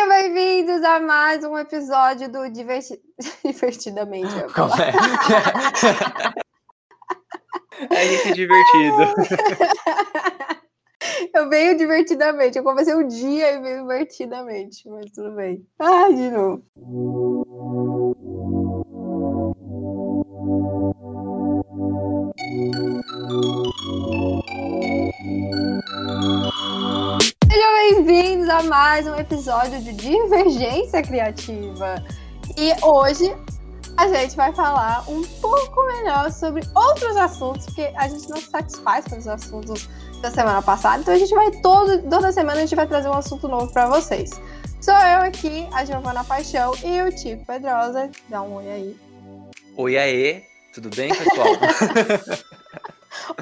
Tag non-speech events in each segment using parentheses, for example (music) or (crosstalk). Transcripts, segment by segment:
Sejam bem-vindos a mais um episódio do Diverti... (laughs) Divertidamente. Como é? (laughs) é gente divertido. (laughs) Eu venho divertidamente. Eu comecei o dia e venho divertidamente, mas tudo bem. Ai, de novo. Bem-vindos a mais um episódio de Divergência Criativa. E hoje a gente vai falar um pouco melhor sobre outros assuntos, porque a gente não se satisfaz com os assuntos da semana passada, então a gente vai todo, toda semana a gente vai trazer um assunto novo para vocês. Sou eu aqui, a Giovana Paixão e o Tico Pedrosa. Dá um oi aí. Oi aí, tudo bem, pessoal?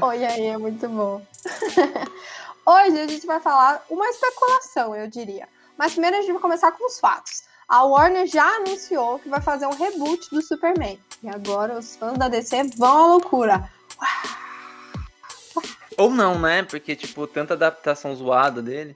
(laughs) oi aí, é muito bom. (laughs) Hoje a gente vai falar uma especulação, eu diria. Mas primeiro a gente vai começar com os fatos. A Warner já anunciou que vai fazer um reboot do Superman. E agora os fãs da DC vão à loucura. Ou não, né? Porque, tipo, tanta adaptação zoada dele.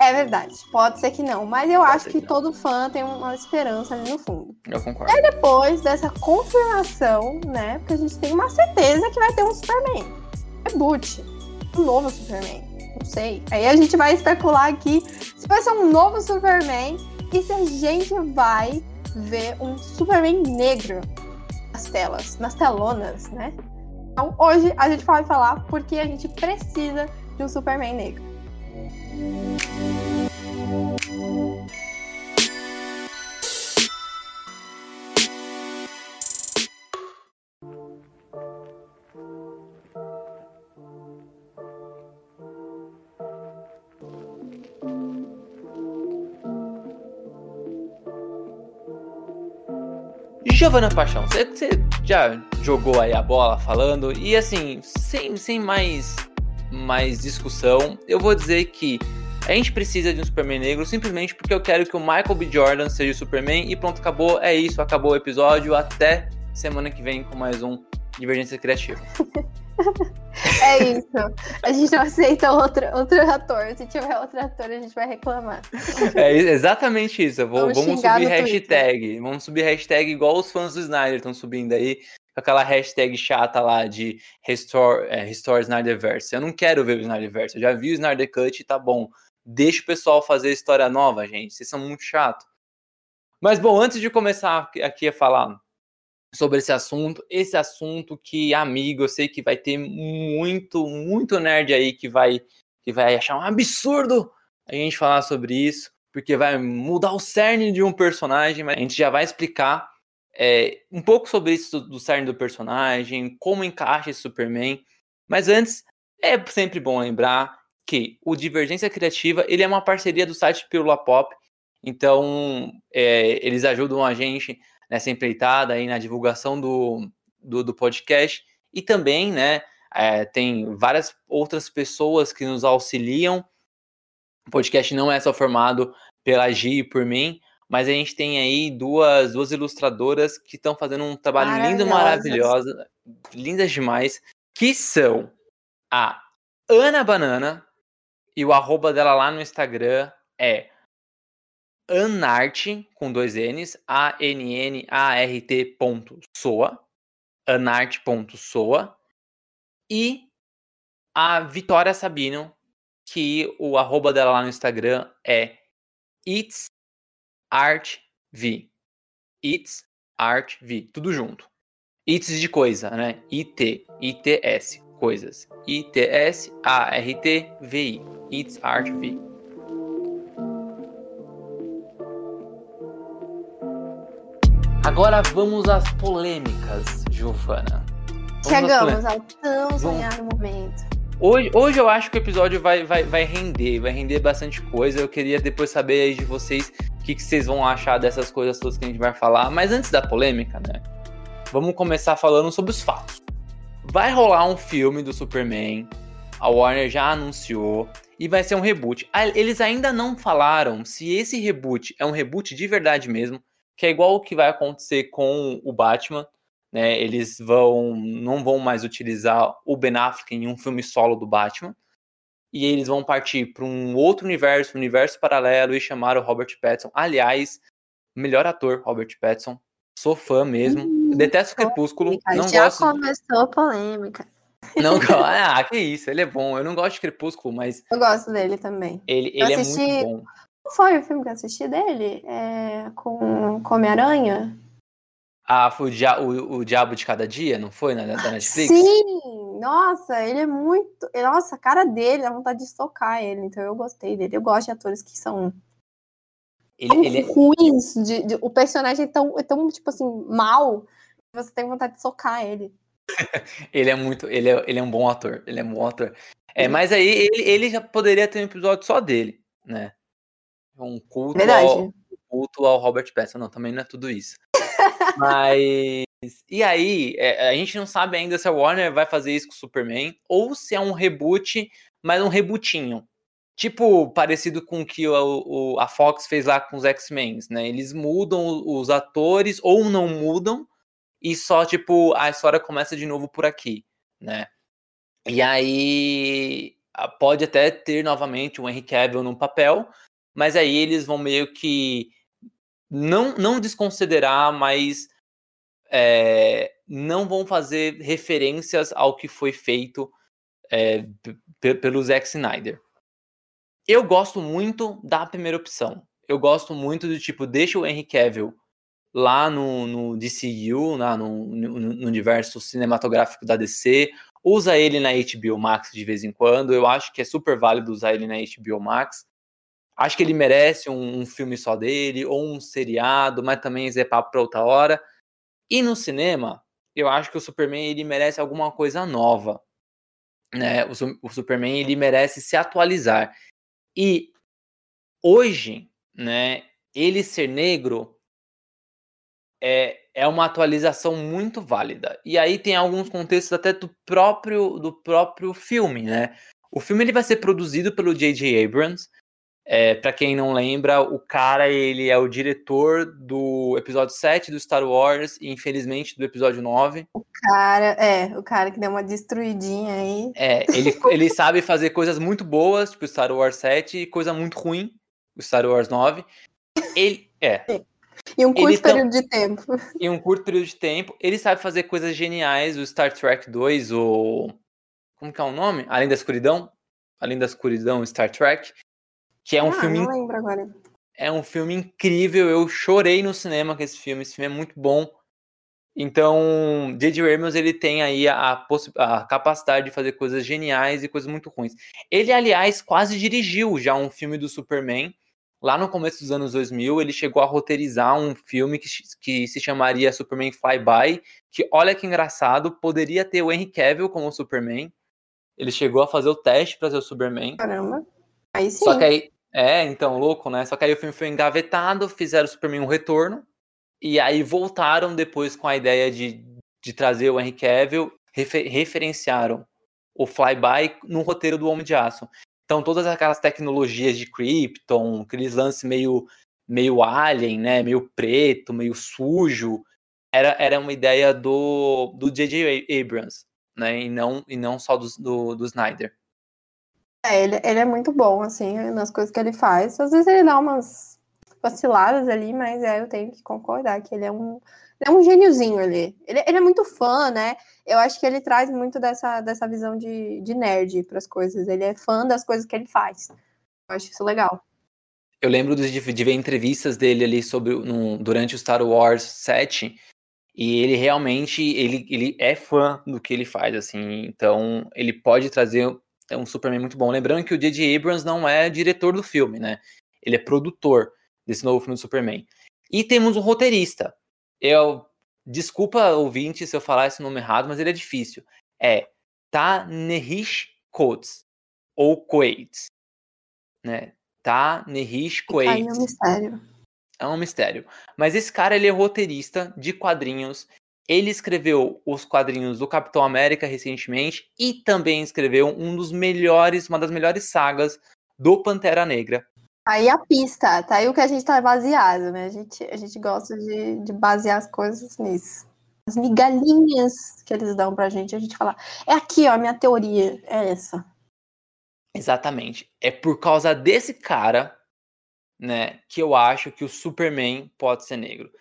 É verdade, pode ser que não, mas eu pode acho que, que todo fã tem uma esperança ali no fundo. Eu concordo. E depois dessa confirmação, né? Porque a gente tem uma certeza que vai ter um Superman. Reboot. Um novo Superman. Não sei. Aí a gente vai especular aqui se vai ser um novo Superman e se a gente vai ver um Superman negro nas telas, nas telonas, né? Então hoje a gente vai falar porque a gente precisa de um Superman negro. Giovana Paixão, você, você já jogou aí a bola falando e assim, sem, sem mais, mais discussão, eu vou dizer que a gente precisa de um Superman negro simplesmente porque eu quero que o Michael B. Jordan seja o Superman e pronto, acabou. É isso, acabou o episódio. Até semana que vem com mais um Divergência Criativa. (laughs) É isso. A gente não aceita outro, outro ator. Se tiver outro ator, a gente vai reclamar. É exatamente isso. Vou, vamos, vamos subir hashtag. Twitter. Vamos subir hashtag igual os fãs do Snyder estão subindo aí. Com aquela hashtag chata lá de Restore, é, Restore Snyderverse. Eu não quero ver o Snyderverse. Eu já vi o Snyder Cut e tá bom. Deixa o pessoal fazer história nova, gente. Vocês são muito chato. Mas bom, antes de começar aqui a falar sobre esse assunto. Esse assunto que, amigo, eu sei que vai ter muito, muito nerd aí que vai, que vai achar um absurdo a gente falar sobre isso, porque vai mudar o cerne de um personagem, mas a gente já vai explicar é, um pouco sobre isso do, cerne do personagem, como encaixa esse Superman. Mas antes, é sempre bom lembrar que o Divergência Criativa ele é uma parceria do site Pílula Pop, então é, eles ajudam a gente nessa empreitada aí na divulgação do, do, do podcast e também, né, é, tem várias outras pessoas que nos auxiliam. O podcast não é só formado pela Gi e por mim, mas a gente tem aí duas, duas ilustradoras que estão fazendo um trabalho lindo, maravilhoso, lindas demais, que são a Ana Banana e o arroba dela lá no Instagram é Anart, com dois N's, A-N-N-A-R-T ponto soa, anart.soa, e a Vitória Sabino, que o arroba dela lá no Instagram é It's Art V. It's Art V, tudo junto. It's de coisa, né? I-T, I-T-S, coisas. I-T-S-A-R-T-V-I. It's Art V. Agora vamos às polêmicas, Giovana. Vamos Chegamos ao tão sonhado momento. Hoje, hoje eu acho que o episódio vai, vai, vai render, vai render bastante coisa. Eu queria depois saber aí de vocês o que, que vocês vão achar dessas coisas todas que a gente vai falar. Mas antes da polêmica, né? Vamos começar falando sobre os fatos. Vai rolar um filme do Superman. A Warner já anunciou. E vai ser um reboot. Ah, eles ainda não falaram se esse reboot é um reboot de verdade mesmo que é igual o que vai acontecer com o Batman, né? Eles vão não vão mais utilizar o Ben Affleck em um filme solo do Batman. e eles vão partir para um outro universo, um universo paralelo, e chamar o Robert Pattinson. Aliás, melhor ator, Robert Pattinson. Sou fã mesmo. Hum, Detesto Crepúsculo. Não já gosto... começou a polêmica. Não (laughs) Ah, que isso, ele é bom. Eu não gosto de Crepúsculo, mas. Eu gosto dele também. Ele, ele assisti... é muito bom. Foi o filme que eu assisti dele? É... Com Come-Aranha? Ah, foi o, Dia... o, o, Diabo de Cada Dia, não foi? Na, da Netflix? Sim! Nossa, ele é muito. Nossa, a cara dele, dá vontade de socar ele. Então eu gostei dele. Eu gosto de atores que são ele, ele é... ruins. De, de, o personagem é tão, é tão, tipo assim, mal. Você tem vontade de socar ele. (laughs) ele é muito. Ele é, ele é um bom ator. Ele é um bom ator. É, mas aí ele, ele já poderia ter um episódio só dele, né? Um culto, ao, culto ao Robert Pattinson. Não, também não é tudo isso. mas. E aí, é, a gente não sabe ainda se a Warner vai fazer isso com o Superman ou se é um reboot, mas um rebootinho. Tipo, parecido com o que o, o, a Fox fez lá com os X-Men, né? Eles mudam os atores ou não mudam e só, tipo, a história começa de novo por aqui, né? E aí pode até ter novamente o Henry Cavill no papel, mas aí eles vão meio que não, não desconsiderar, mas é, não vão fazer referências ao que foi feito é, pelo Zack Snyder. Eu gosto muito da primeira opção. Eu gosto muito do tipo, deixa o Henry Cavill lá no, no DCU, lá no, no, no, universo cinematográfico da DC, usa ele na HBO Max de vez em quando. Eu acho que é super válido usar ele na HBO Max. Acho que ele merece um, um filme só dele, ou um seriado, mas também é papo para outra hora. E no cinema, eu acho que o Superman ele merece alguma coisa nova. Né? O, o Superman ele merece se atualizar. E hoje, né, ele ser negro é, é uma atualização muito válida. E aí tem alguns contextos até do próprio do próprio filme, né? O filme ele vai ser produzido pelo J.J. Abrams. É, para quem não lembra, o cara ele é o diretor do episódio 7 do Star Wars e infelizmente do episódio 9. O cara, é, o cara que deu uma destruidinha aí. É, ele, (laughs) ele sabe fazer coisas muito boas, tipo Star Wars 7, e coisa muito ruim, o Star Wars 9. Ele é. Em um curto período de tempo. (laughs) Em um curto período de tempo. Ele sabe fazer coisas geniais, o Star Trek 2, o como que é o nome? Além da escuridão? Além da escuridão, Star Trek. Que é um ah, filme. Não lembro agora. É um filme incrível. Eu chorei no cinema com esse filme. Esse filme é muito bom. Então, J.J. Abrams ele tem aí a, a, capacidade de fazer coisas geniais e coisas muito ruins. Ele, aliás, quase dirigiu já um filme do Superman. Lá no começo dos anos 2000, ele chegou a roteirizar um filme que, que se chamaria Superman Flyby, que, olha que engraçado, poderia ter o Henry Cavill como Superman. Ele chegou a fazer o teste para ser o Superman. Caramba. Aí sim. Só que aí, é, então, louco, né? Só que aí o filme foi engavetado, fizeram o Superman um retorno, e aí voltaram depois com a ideia de, de trazer o Henry Cavill, refer, referenciaram o Flyby no roteiro do Homem de Aço. Então, todas aquelas tecnologias de Krypton, aqueles lances meio, meio alien, né? Meio preto, meio sujo, era, era uma ideia do J.J. Abrams, né? E não, e não só do, do, do Snyder. É, ele, ele é muito bom, assim, nas coisas que ele faz. Às vezes ele dá umas vaciladas ali, mas é, eu tenho que concordar que ele é um, ele é um gêniozinho ali. Ele, ele é muito fã, né? Eu acho que ele traz muito dessa, dessa visão de, de nerd para as coisas. Ele é fã das coisas que ele faz. Eu acho isso legal. Eu lembro de, de ver entrevistas dele ali sobre durante o Star Wars 7 e ele realmente ele, ele é fã do que ele faz, assim. Então ele pode trazer é um Superman muito bom. Lembrando que o J.J. Abrams não é diretor do filme, né? Ele é produtor desse novo filme do Superman. E temos um roteirista. Eu desculpa ouvinte se eu falar esse nome errado, mas ele é difícil. É Ta-Nehis Coates ou Coates, né? Ta-Nehis Coates. É um mistério. É um mistério. Mas esse cara ele é roteirista de quadrinhos ele escreveu os quadrinhos do Capitão América recentemente e também escreveu um dos melhores, uma das melhores sagas do Pantera Negra. Aí a pista, tá aí o que a gente tá baseado, né? A gente, a gente gosta de, de basear as coisas nisso. As migalhinhas que eles dão pra gente, a gente fala, é aqui, ó, a minha teoria é essa. Exatamente. É por causa desse cara, né, que eu acho que o Superman pode ser negro.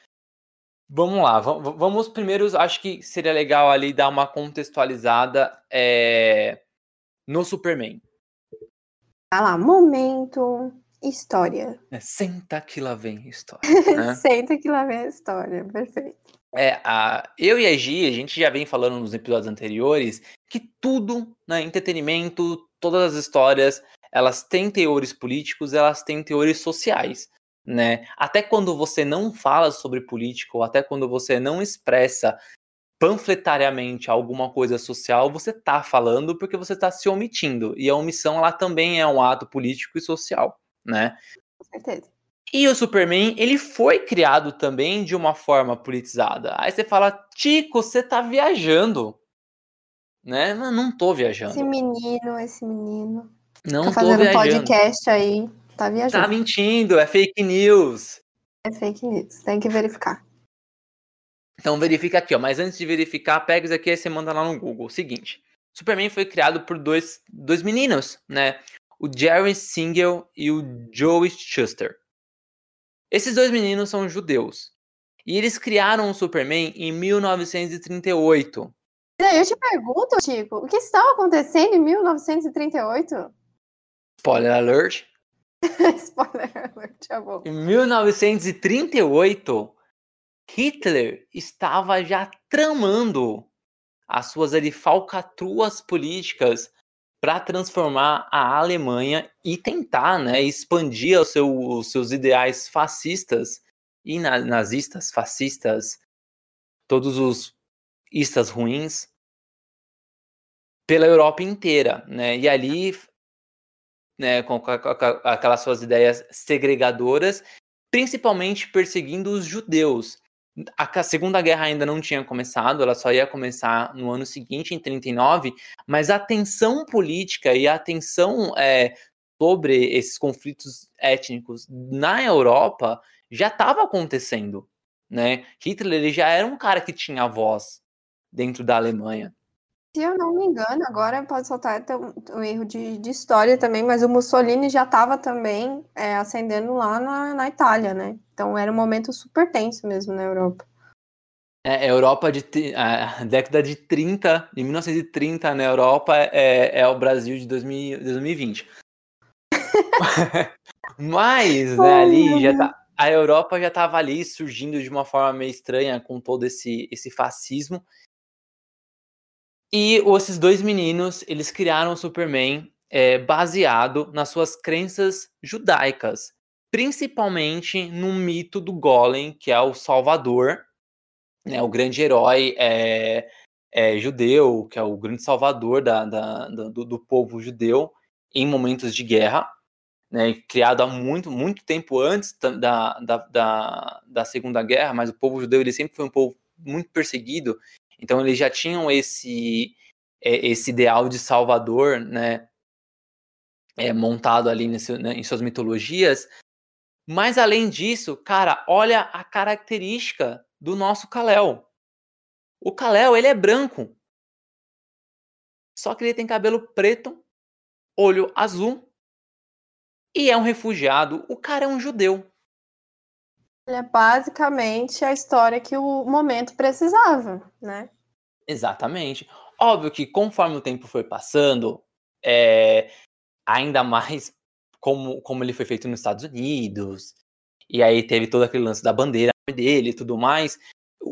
Vamos lá, vamos primeiro, acho que seria legal ali dar uma contextualizada é, no Superman. Vai lá, momento, história. É, senta que lá vem história. (laughs) Né? senta que lá vem a história, perfeito. É, a, eu e a Gi, a gente já vem falando nos episódios anteriores que tudo, né, entretenimento, todas as histórias, elas têm teores políticos, elas têm teores sociais, né? Até quando você não fala sobre política, ou até quando você não expressa panfletariamente alguma coisa social, você tá falando porque você está se omitindo. E a omissão, ela também é um ato político e social, né? Com certeza. E o Superman, ele foi criado também de uma forma politizada. Aí você fala, Tico, você tá viajando. Né? Mas não tô viajando. Esse menino, esse menino. Não tá tô fazendo viajando. podcast aí, tá viajando. Tá mentindo, é fake news. É fake news, tem que verificar. Então verifica aqui, ó. Mas antes de verificar, pega isso aqui e você manda lá no Google. Seguinte. Superman foi criado por dois, dois meninos, né? O Jerry Siegel e o Joe Shuster. Esses dois meninos são judeus. E eles criaram o Superman em 1938. Eu te pergunto, Chico, o que estava acontecendo em 1938? Spoiler alert. (laughs) Spoiler alert. Em 1938, Hitler estava já tramando as suas ali, falcatruas políticas para transformar a Alemanha e tentar né, expandir seu, os seus ideais fascistas e nazistas, fascistas, todos os istas ruins pela Europa inteira, né? E ali, né, com, com, com aquelas suas ideias segregadoras, principalmente perseguindo os judeus. A Segunda Guerra ainda não tinha começado, ela só ia começar no ano seguinte, em 39, mas a tensão política e a tensão é, sobre esses conflitos étnicos na Europa já estava acontecendo. Né? Hitler ele já era um cara que tinha voz dentro da Alemanha. Se eu não me engano, agora pode soltar um erro de, de história também, mas o Mussolini já estava também é, ascendendo lá na, na Itália, né? Então era um momento super tenso mesmo na Europa. É, a Europa de a década de 30, de 1930 na Europa é, é o Brasil de 2000, 2020. (laughs) Mas, né, ali já tá, a Europa já estava ali surgindo de uma forma meio estranha com todo esse, esse fascismo. E esses dois meninos, eles criaram o Superman é, baseado nas suas crenças judaicas, principalmente no mito do Golem, que é o Salvador, né, o grande herói é, é, judeu, que é o grande salvador da, da, da do, do, povo judeu em momentos de guerra, né, criado há muito, muito tempo antes da, da, da, da Segunda Guerra, mas o povo judeu ele sempre foi um povo muito perseguido então eles já tinham esse é, esse ideal de Salvador, né, é, montado ali nesse, né, em suas mitologias. Mas além disso, cara, olha a característica do nosso Kalel. O Kalel, ele é branco. Só que ele tem cabelo preto, olho azul e é um refugiado. O cara é um judeu. É basicamente a história que o momento precisava, né? Exatamente. Óbvio que conforme o tempo foi passando, é, ainda mais como, como ele foi feito nos Estados Unidos, e aí teve todo aquele lance da bandeira dele e tudo mais,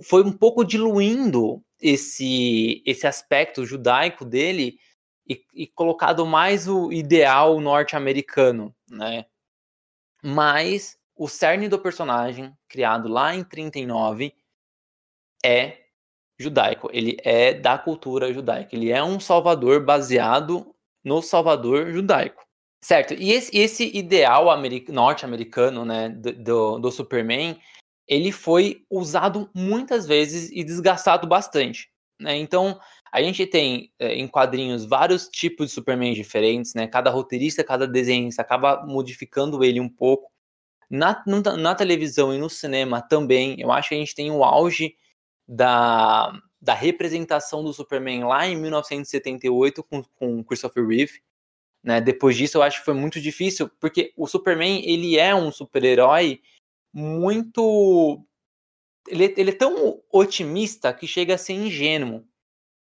foi um pouco diluindo esse, esse aspecto judaico dele e, e colocado mais o ideal norte-americano, né? Mas o cerne do personagem, criado lá em 39, é judaico. Ele é da cultura judaica. Ele é um salvador baseado no salvador judaico. Certo? E esse, esse ideal norte-americano, né, do, do Superman, ele foi usado muitas vezes e desgastado bastante. Né? Então, a gente tem é, em quadrinhos vários tipos de Superman diferentes, né? Cada roteirista, cada desenhista acaba modificando ele um pouco. Na, na, televisão e no cinema também, eu acho que a gente tem o auge da, da representação do Superman lá em 1978 com, com Christopher Reeve, Né? Depois disso, eu acho que foi muito difícil, porque o Superman ele é um super-herói muito. Ele, ele é tão otimista que chega a ser ingênuo.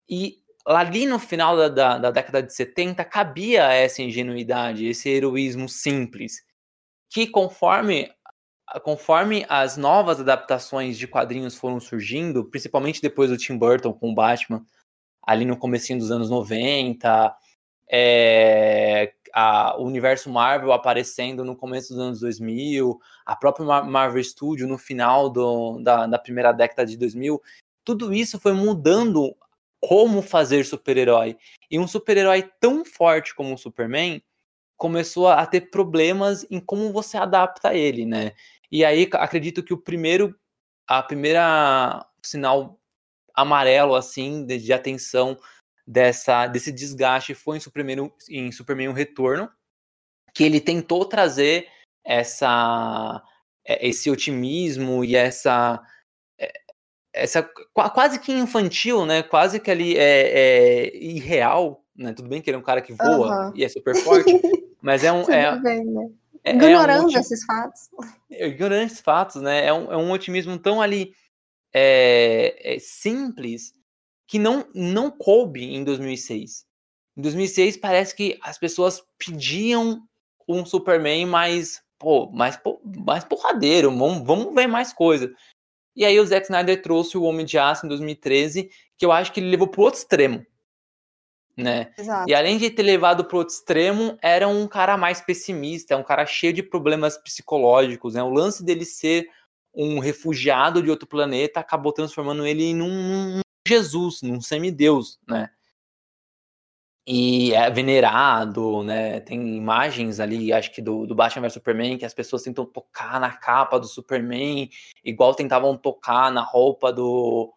E ali no final da, da, da, década de 70 cabia essa ingenuidade, esse heroísmo simples, que conforme conforme as novas adaptações de quadrinhos foram surgindo, principalmente depois do Tim Burton com o Batman, ali no comecinho dos anos 90, é, a, o universo Marvel aparecendo no começo dos anos 2000, a própria Marvel Studio no final do, da, da primeira década de 2000, tudo isso foi mudando como fazer super-herói. E um super-herói tão forte como o Superman começou a ter problemas em como você adapta ele, né? E aí acredito que o primeiro, a primeira sinal amarelo assim de, de atenção dessa desse desgaste foi em Superman, em Superman um Retorno, que ele tentou trazer essa é, esse otimismo e essa é, essa quase que infantil, né? Quase que ali é, é irreal, né? Tudo bem que ele é um cara que voa uhum. e é super forte, (laughs) mas é um é, bem, né? É, é ignorando um esses fatos. Ignorando esses fatos, né? É um, é um otimismo tão ali é, é, simples que não, não coube em 2006. Em 2006 parece que as pessoas pediam um Superman mais, pô, mais, mais porradeiro, vamos, vamos ver mais coisa. E aí o Zack Snyder trouxe o Homem de Aço em 2013, que eu acho que ele levou pro outro extremo né? Exato. E além de ter levado para outro extremo, era um cara mais pessimista, um cara cheio de problemas psicológicos, né? O lance dele ser um refugiado de outro planeta acabou transformando ele num, num Jesus, num semideus, né? E é venerado, né? Tem imagens ali, acho que do, do Batman vs Superman, que as pessoas tentam tocar na capa do Superman, igual tentavam tocar na roupa do,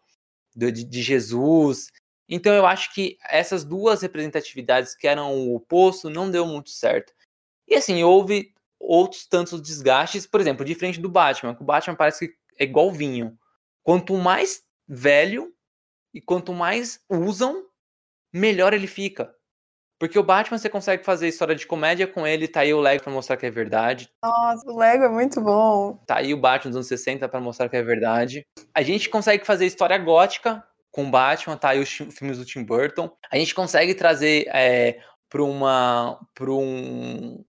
do de, de Jesus. Então eu acho que essas duas representatividades que eram o oposto não deu muito certo. E assim, houve outros tantos desgastes, por exemplo, diferente do Batman, que o Batman parece que é igual vinho. Quanto mais velho e quanto mais usam, melhor ele fica. Porque o Batman você consegue fazer história de comédia com ele, tá aí o Lego pra mostrar que é verdade. Nossa, o Lego é muito bom. Tá aí o Batman dos anos 60 para mostrar que é verdade. A gente consegue fazer história gótica com Batman, tá aí os filmes do Tim Burton. A gente consegue trazer é, para uma, pra um,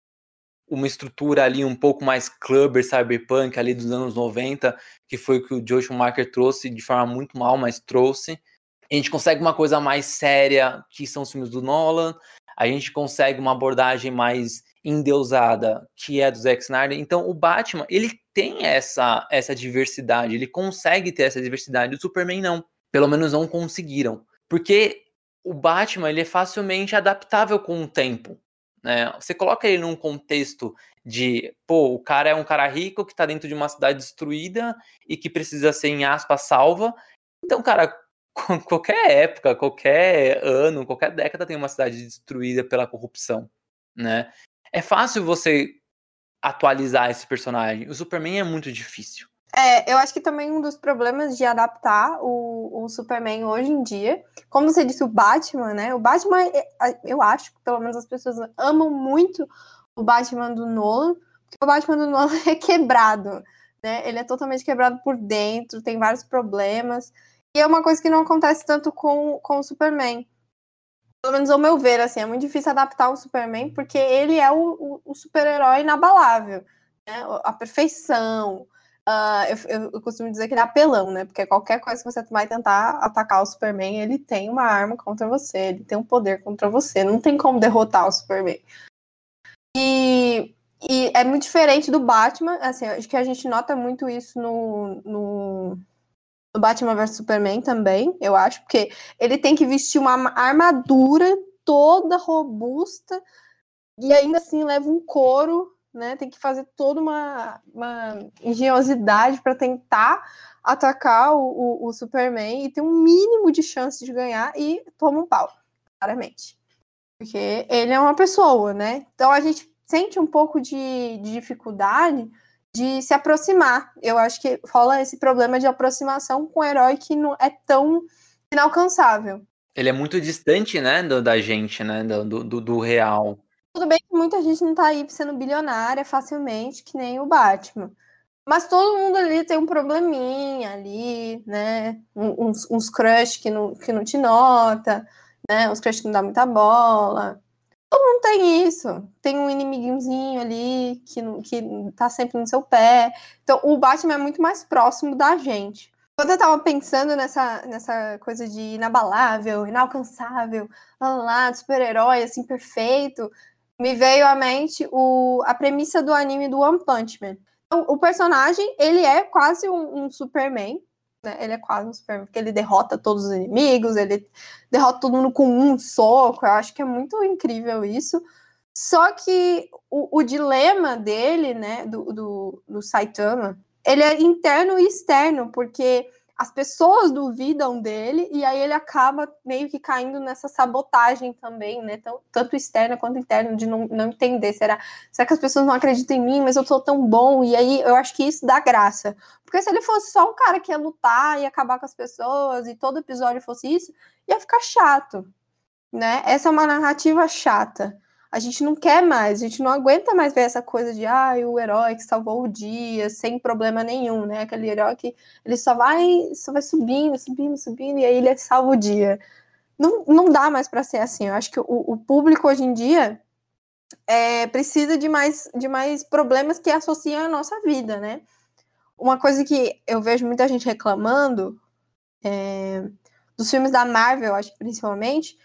uma estrutura ali um pouco mais clubber, cyberpunk ali dos anos 90, que foi o que o Joe Schumacher trouxe de forma muito mal, mas trouxe. A gente consegue uma coisa mais séria, que são os filmes do Nolan. A gente consegue uma abordagem mais endeusada, que é do Zack Snyder. Então, o Batman, ele tem essa, essa diversidade, ele consegue ter essa diversidade, o Superman não pelo menos não conseguiram. Porque o Batman ele é facilmente adaptável com o tempo. Né? Você coloca ele num contexto de, pô, o cara é um cara rico que tá dentro de uma cidade destruída e que precisa ser, em aspas, salva. Então, cara, (laughs) qualquer época, qualquer ano, qualquer década tem uma cidade destruída pela corrupção, né? É fácil você atualizar esse personagem. O Superman é muito difícil. É, eu acho que também um dos problemas de adaptar o, o Superman hoje em dia, como você disse, o Batman, né? O Batman, é, eu acho que pelo menos as pessoas amam muito o Batman do Nolan, porque o Batman do Nolan (laughs) é quebrado, né? Ele é totalmente quebrado por dentro, tem vários problemas, e é uma coisa que não acontece tanto com, com o Superman. Pelo menos ao meu ver, assim, é muito difícil adaptar o Superman, porque ele é o, o, o super-herói inabalável, né? A perfeição, Uh, eu, eu, costumo dizer que ele é apelão, né? Porque qualquer coisa que você vai tentar atacar o Superman, ele tem uma arma contra você, ele tem um poder contra você. Não tem como derrotar o Superman. E, e é muito diferente do Batman. Assim, acho que a gente nota muito isso no, no, no Batman vs Superman também, eu acho, porque ele tem que vestir uma armadura toda robusta e ainda assim leva um couro né? Tem que fazer toda uma, uma engenhosidade para tentar atacar o, o, o, Superman e ter um mínimo de chance de ganhar e toma um pau, claramente. Porque ele é uma pessoa, né? Então a gente sente um pouco de, de dificuldade de se aproximar. Eu acho que rola esse problema de aproximação com um herói que não é tão inalcançável. Ele é muito distante, né, do, da gente, né, do, do, do real. Tudo bem que muita gente não tá aí sendo bilionária facilmente, que nem o Batman. Mas todo mundo ali tem um probleminha ali, né? Uns, uns crush que não, que não te nota, né? Uns crush que não dá muita bola. Todo mundo tem isso. Tem um inimiguinhozinho ali que, que tá sempre no seu pé. Então, o Batman é muito mais próximo da gente. Quando eu tava pensando nessa, nessa coisa de inabalável, inalcançável, lá, super-herói, assim, perfeito, me veio à mente o, a premissa do anime do One Punch Man. Então, o personagem, ele é quase um, um Superman, né? Ele é quase um Superman, porque ele derrota todos os inimigos, ele derrota todo mundo com um soco. Eu acho que é muito incrível isso. Só que o, o dilema dele, né, do, do, do Saitama, ele é interno e externo, porque as pessoas duvidam dele e aí ele acaba meio que caindo nessa sabotagem também, né? Tanto externa quanto interna, de não, não entender. Será, será que as pessoas não acreditam em mim, mas eu sou tão bom? E aí eu acho que isso dá graça. Porque se ele fosse só um cara que ia lutar e acabar com as pessoas e todo episódio fosse isso, ia ficar chato, né? Essa é uma narrativa chata a gente não quer mais, a gente não aguenta mais ver essa coisa de ah, o herói que salvou o dia sem problema nenhum, né? Aquele herói que ele só vai, só vai subindo, subindo, subindo, e aí ele salva o dia. Não, não dá mais para ser assim. Eu acho que o, o público hoje em dia é, precisa de mais, de mais problemas que associam à nossa vida, né? Uma coisa que eu vejo muita gente reclamando é, dos filmes da Marvel, acho que principalmente,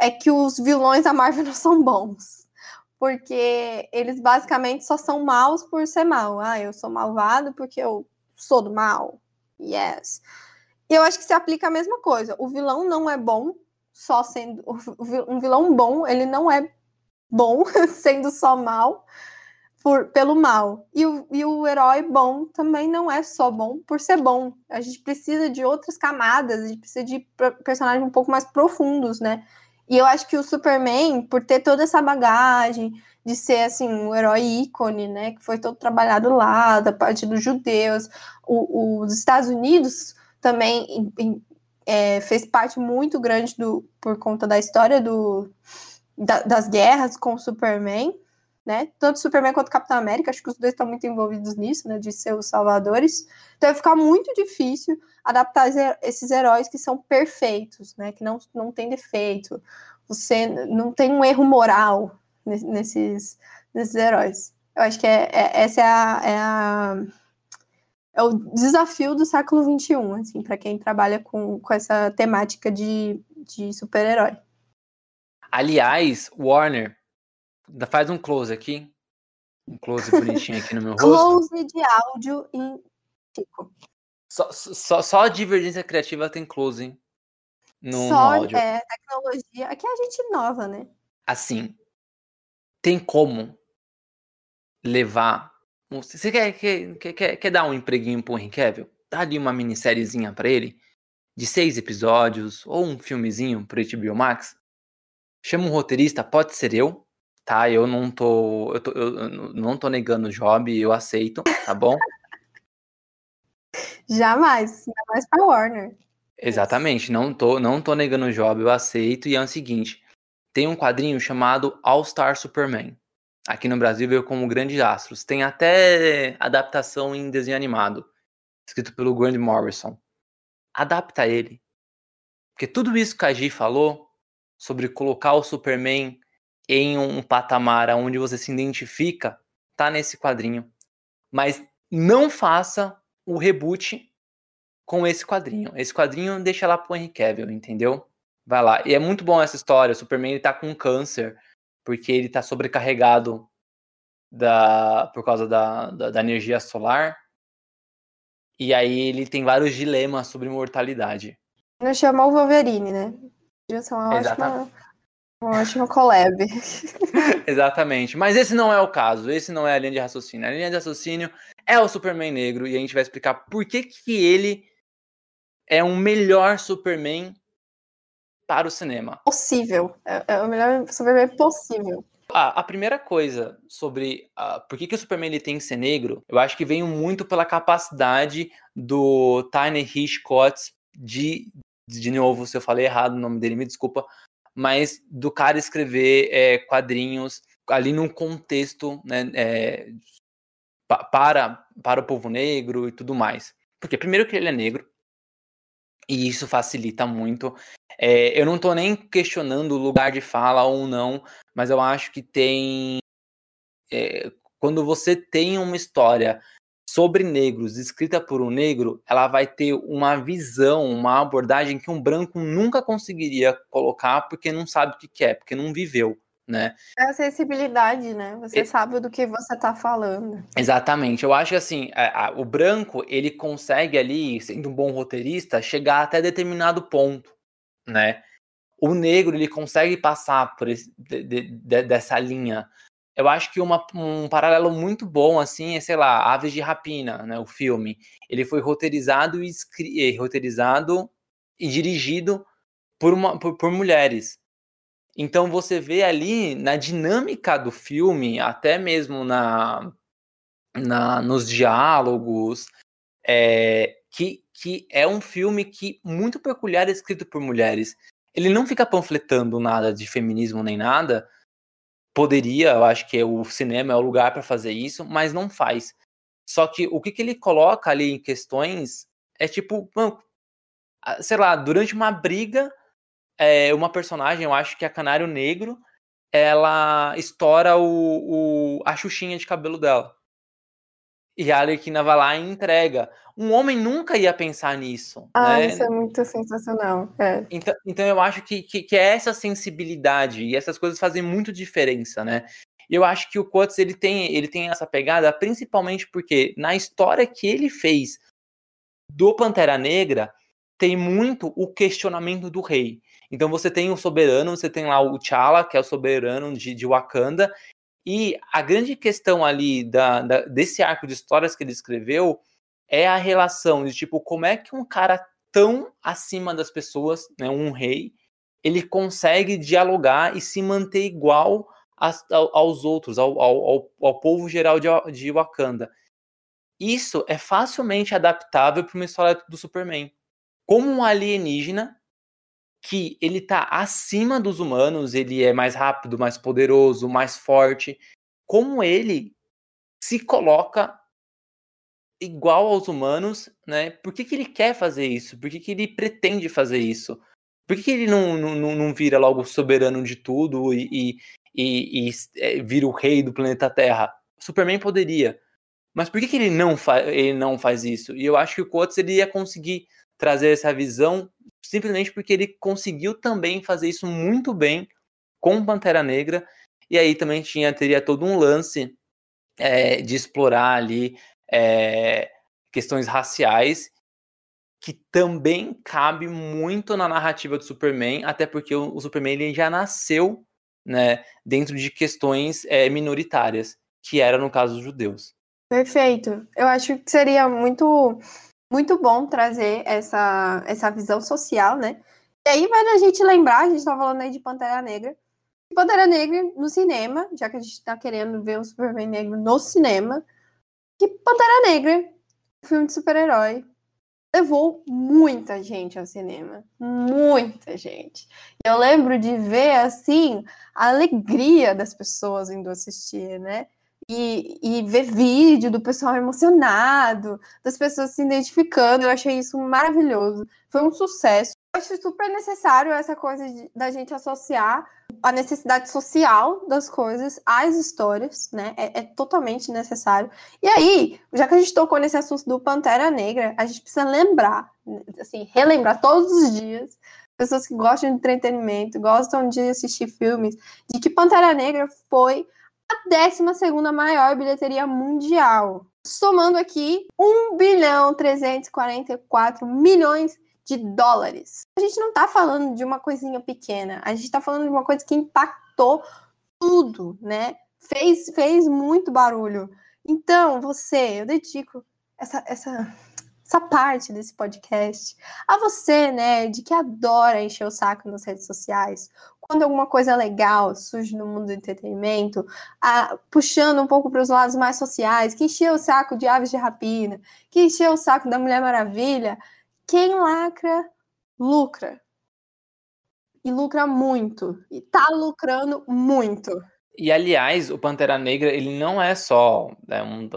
é que os vilões da Marvel (laughs) não são bons. Porque eles basicamente só são maus por ser mal. Ah, eu sou malvado porque eu sou do mal. Yes. E eu acho que se aplica a mesma coisa. O vilão não é bom só sendo. (laughs) Um vilão bom, ele não é bom (laughs) sendo só mal por, pelo mal. E o, e o herói bom também não é só bom por ser bom. A gente precisa de outras camadas, a gente precisa de personagens um pouco mais profundos, né? E eu acho que o Superman, por ter toda essa bagagem de ser assim um herói ícone, né, que foi todo trabalhado lá da parte dos judeus, o, os Estados Unidos também em, em, é, fez parte muito grande do por conta da história do, da, das guerras com o Superman, né? Tanto Superman quanto Capitão América, acho que os dois estão muito envolvidos nisso, né? De ser os salvadores. Então vai ficar muito difícil adaptar esses heróis que são perfeitos, né? Que não, não tem defeito. Você não tem um erro moral nesses, nesses heróis. Eu acho que é, é essa é a, é a é o desafio do século XXI, assim, para quem trabalha com, com essa temática de, de super-herói. Aliás, Warner, Faz um close aqui. Um close bonitinho aqui no meu (laughs) rosto. Close de áudio em Chico. Só, só, só a divergência criativa tem close? No, só, no áudio. É, tecnologia. Aqui é a gente nova, né? Assim, tem como levar. Você quer, quer, quer, quer dar um empreguinho pro Henry Cavill? Dá ali uma minissériezinha pra ele, de seis episódios, ou um filmezinho pro HBO Max. Chama um roteirista, pode ser eu, tá? Eu não tô, eu, tô, eu não tô negando o job, eu aceito, tá bom? Jamais, ainda mais pra Warner. Exatamente, não tô, não tô negando o job, eu aceito, e é o seguinte, tem um quadrinho chamado All Star Superman. Aqui no Brasil veio como Grandes Astros. Tem até adaptação em desenho animado, escrito pelo Grant Morrison. Adapta ele. Porque tudo isso que a Gi falou sobre colocar o Superman em um patamar onde você se identifica, tá nesse quadrinho. Mas não faça o reboot com esse quadrinho. Esse quadrinho deixa lá pro Henry Cavill, entendeu? Vai lá. E é muito bom essa história. O Superman ele tá com câncer, porque ele tá sobrecarregado da, por causa da, da, da energia solar. E aí ele tem vários dilemas sobre mortalidade. Não chamou o Wolverine, né? Podia ser uma ótima, uma ótima collab. (laughs) Exatamente. Mas esse não é o caso. Esse não é a linha de raciocínio. A linha de raciocínio é o Superman negro. E a gente vai explicar por que, que ele é um melhor Superman para o cinema. Possível. É, é o melhor Superman possível. Ah, a primeira coisa sobre por que, que o Superman ele tem que ser negro, eu acho que vem muito pela capacidade do Tiny Hitchcock de, de novo, se eu falei errado o nome dele, me desculpa, mas do cara escrever é, quadrinhos ali num contexto né, é, para, para o povo negro e tudo mais. Porque primeiro que ele é negro, e isso facilita muito. É, eu não estou nem questionando o lugar de fala ou não, mas eu acho que tem. É, quando você tem uma história sobre negros escrita por um negro, ela vai ter uma visão, uma abordagem que um branco nunca conseguiria colocar porque não sabe o que quer, porque não viveu né? É a sensibilidade, né? Você sabe do que você tá falando. Exatamente. Eu acho que assim, a, a, o branco, ele consegue ali, sendo um bom roteirista, chegar até determinado ponto, né? O negro, ele consegue passar por esse, de, de, de, dessa linha. Eu acho que uma, um paralelo muito bom, assim, é, sei lá, Aves de Rapina, né? O filme. Ele foi roteirizado e, escri... roteirizado e dirigido por, uma, por, por mulheres, então você vê ali na dinâmica do filme, até mesmo na, na nos diálogos, é, que, que é um filme que muito peculiar escrito por mulheres. Ele não fica panfletando nada de feminismo nem nada. Poderia, eu acho que o cinema é o lugar para fazer isso, mas não faz. Só que o que, que ele coloca ali em questões é tipo, sei lá, durante uma briga é, uma personagem, eu acho que é Canário Negro, ela estoura o, o, a xuxinha de cabelo dela. E a Arlequina vai lá e entrega. Um homem nunca ia pensar nisso. Ah, né? isso é muito sensacional. É. Então, então eu acho que, que, que, é essa sensibilidade e essas coisas fazem muito diferença, né? E eu acho que o Coates ele tem, ele tem essa pegada principalmente porque na história que ele fez do Pantera Negra tem muito o questionamento do rei. Então você tem o soberano, você tem lá o T'Challa, que é o soberano de, de Wakanda, e a grande questão ali da, da, desse arco de histórias que ele escreveu é a relação de tipo, como é que um cara tão acima das pessoas, né, um rei, ele consegue dialogar e se manter igual aos outros, ao, ao, ao, povo geral de, de Wakanda. Isso é facilmente adaptável para uma história do Superman. Como um alienígena que ele tá acima dos humanos, ele é mais rápido, mais poderoso, mais forte. Como ele se coloca igual aos humanos, né? Por que, que ele quer fazer isso? Por que, que ele pretende fazer isso? Por que, que ele não, não, não vira logo soberano de tudo e, e, e, e é, vira o rei do planeta Terra? Superman poderia. Mas por que, que ele, não ele não faz isso? E eu acho que o Coates ele ia conseguir trazer essa visão simplesmente porque ele conseguiu também fazer isso muito bem com Pantera Negra. E aí também tinha, teria todo um lance é, de explorar ali é, questões raciais que também cabe muito na narrativa do Superman, até porque o, o Superman ele já nasceu né, dentro de questões é, minoritárias, que era no caso dos judeus. Perfeito. Eu acho que seria muito muito bom trazer essa, essa visão social, né? E aí vai a gente lembrar, a gente tá falando aí de Pantera Negra. Pantera Negra no cinema, já que a gente tá querendo ver o Superman negro no cinema, que Pantera Negra, filme de super-herói, levou muita gente ao cinema. Muita gente. Eu lembro de ver, assim, a alegria das pessoas indo assistir, né? E, e ver vídeo do pessoal emocionado, das pessoas se identificando. Eu achei isso maravilhoso. Foi um sucesso. Eu acho super necessário essa coisa de, da gente associar a necessidade social das coisas às histórias, né? É, é, totalmente necessário. E aí, já que a gente tocou nesse assunto do Pantera Negra, a gente precisa lembrar, assim, relembrar todos os dias, pessoas que gostam de entretenimento, gostam de assistir filmes, de que Pantera Negra foi a 12 maior bilheteria mundial, somando aqui 1 bilhão 344 milhões de dólares. A gente não está falando de uma coisinha pequena, a gente está falando de uma coisa que impactou tudo, né? Fez, fez muito barulho. Então, você, eu dedico essa, essa, essa parte desse podcast a você, né, de que adora encher o saco nas redes sociais, quando alguma coisa legal surge no mundo do entretenimento, a, puxando um pouco para os lados mais sociais, que encheu o saco de Aves de Rapina, que encheu o saco da Mulher Maravilha, quem lacra, lucra. E lucra muito. E tá lucrando muito. E aliás, o Pantera Negra, ele não é só né, um,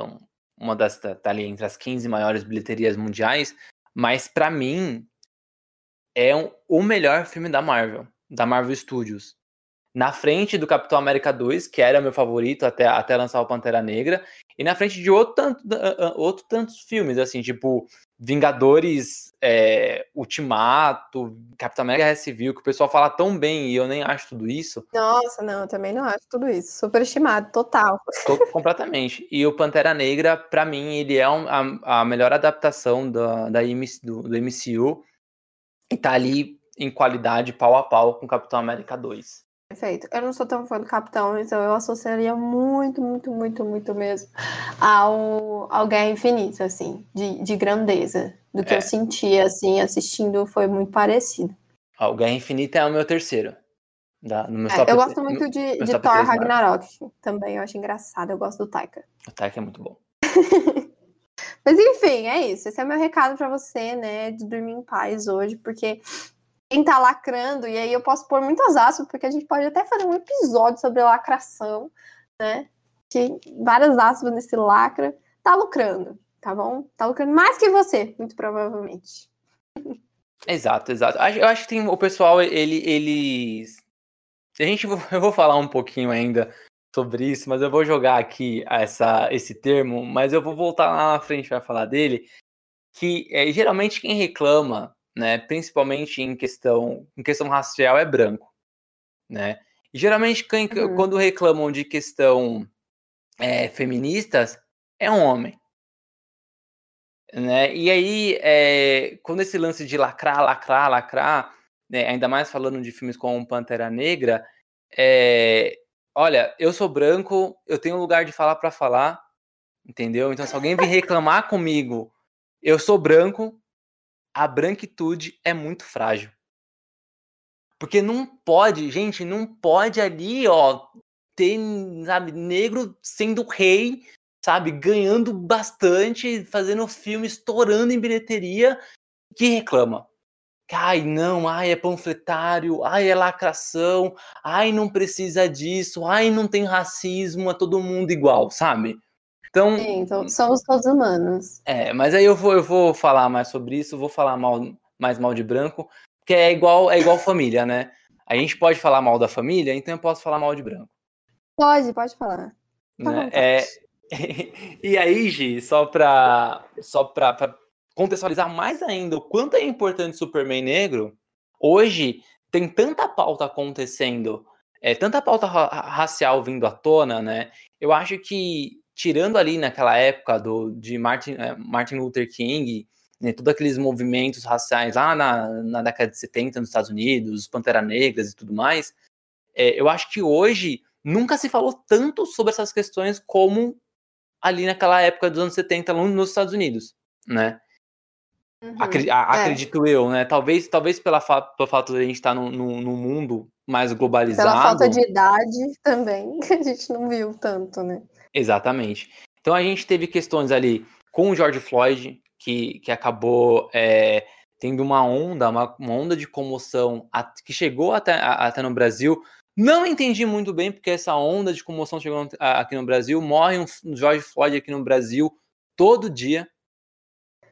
uma das tá, tá, ali entre as 15 maiores bilheterias mundiais, mas para mim é um, o melhor filme da Marvel, da Marvel Studios. Na frente do Capitão América 2, que era meu favorito até, até lançar o Pantera Negra, e na frente de outro tanto, outro tantos filmes, assim, tipo Vingadores é, Ultimato, Capitão América Guerra Civil, que o pessoal fala tão bem e eu nem acho tudo isso. Nossa, não, eu também não acho tudo isso. Super estimado, total. Tô, completamente. E o Pantera Negra, para mim, ele é um, a, a, melhor adaptação da, da do, do MCU e tá ali em qualidade pau a pau com Capitão América 2. Perfeito. Eu não sou tão fã do Capitão, então eu associaria muito, muito, muito, muito mesmo ao, ao Guerra Infinita, assim, de, de grandeza. Do que é. eu senti, assim, assistindo, foi muito parecido. Ah, o Guerra Infinita é o meu terceiro. Da, no meu é, top, eu gosto muito de, de Thor Ragnarok também, eu acho engraçado, eu gosto do Taika. O Taika é muito bom. (laughs) Mas enfim, é isso. Esse é o meu recado para você, né, de dormir em paz hoje, porque quem tá lacrando, e aí eu posso pôr muitas aspas, porque a gente pode até fazer um episódio sobre lacração, né? Que várias aspas nesse lacra, tá lucrando, tá bom? Tá lucrando mais que você, muito provavelmente. Exato, exato. Eu acho que tem o pessoal, ele, eles. A gente, eu vou falar um pouquinho ainda sobre isso, mas eu vou jogar aqui essa, esse termo, mas eu vou voltar lá na frente para falar dele. Que é, geralmente quem reclama né, principalmente em questão, em questão racial, é branco, né? E geralmente quem, uhum. quando reclamam de questão é, feministas, é um homem. Né? E aí, é, quando esse lance de lacrar, lacrar, lacrar, né, ainda mais falando de filmes como Pantera Negra, é, olha, eu sou branco, eu tenho lugar de falar para falar, entendeu? Então, se alguém vir reclamar comigo, eu sou branco, a branquitude é muito frágil. Porque não pode, gente, não pode ali, ó, ter, sabe, negro sendo rei, sabe, ganhando bastante, fazendo filme, estourando em bilheteria, que reclama. Ai, não, ai, é panfletário, ai, é lacração, ai, não precisa disso, ai, não tem racismo, é todo mundo igual, sabe? Então, Sim, então somos todos humanos. É, mas aí eu vou, eu vou falar mais sobre isso, vou falar mal, mais mal de branco, porque é igual, é igual família, né? A gente pode falar mal da família, então eu posso falar mal de branco. Pode, pode falar. Né? É, (laughs) e aí, Gi, só para só pra, pra contextualizar mais ainda o quanto é importante Superman negro, hoje tem tanta pauta acontecendo, é, tanta pauta ra racial vindo à tona, né? Eu acho que tirando ali naquela época do, de Martin, é, Martin Luther King, né, todos aqueles movimentos raciais lá na, na década de 70 nos Estados Unidos, Pantera Negras e tudo mais, é, eu acho que hoje nunca se falou tanto sobre essas questões como ali naquela época dos anos 70 nos Estados Unidos, né? Uhum, Acred é. Acredito eu, né? Talvez, talvez pela fa pelo fato de a gente estar num, num mundo mais globalizado. Pela falta de idade também, (laughs) que a gente não viu tanto, né? Exatamente. Então a gente teve questões ali com o George Floyd, que, que acabou é, tendo uma onda, uma, uma, onda de comoção a, que chegou até, a, até no Brasil. Não entendi muito bem porque essa onda de comoção chegou aqui no Brasil. Morre um George Floyd aqui no Brasil todo dia.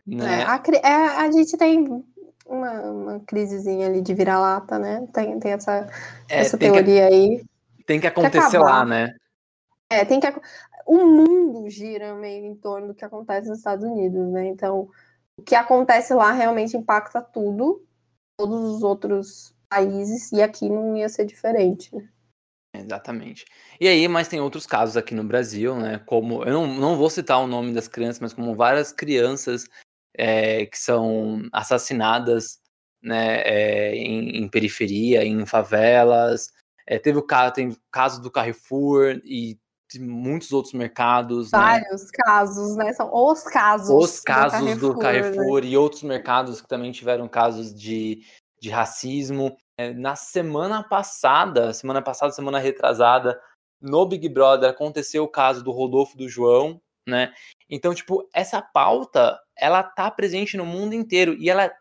Né? É, a, é, a, gente tem uma, uma crisezinha ali de vira-lata, né? Tem, tem essa, é, essa tem teoria que, aí. Tem que acontecer lá, né? É, tem que o mundo gira meio em torno do que acontece nos Estados Unidos, né? Então, o que acontece lá realmente impacta tudo, todos os outros países, e aqui não ia ser diferente, né? Exatamente. E aí, mas tem outros casos aqui no Brasil, né? Como eu não, não vou citar o nome das crianças, mas como várias crianças é, que são assassinadas né, é, em, em, periferia, em favelas. É, teve o caso, tem caso do Carrefour e de muitos outros mercados. Né? Vários né? casos, né? São os casos. Os casos do Carrefour, do Carrefour né? e outros mercados que também tiveram casos de, de racismo. É, na semana passada, semana passada, semana retrasada, no Big Brother aconteceu o caso do Rodolfo do João, né? Então, tipo, essa pauta, ela tá presente no mundo inteiro e ela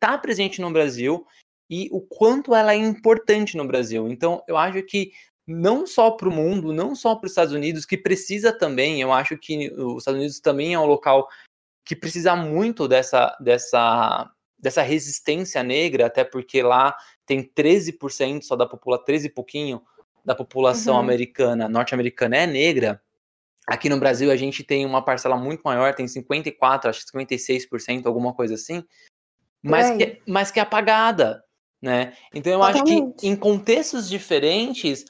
tá presente no Brasil e o quanto ela é importante no Brasil. Então, eu acho que não só para o mundo, não só para os Estados Unidos, que precisa também, eu acho que os Estados Unidos também é um local que precisa muito dessa, dessa, dessa resistência negra, até porque lá tem 13% só da população, 13 e pouquinho da população uhum. americana, norte-americana é negra. Aqui no Brasil a gente tem uma parcela muito maior, tem 54, acho que 56%, alguma coisa assim, mas, que, mas que é apagada, né? Então eu Totalmente. acho que em contextos diferentes,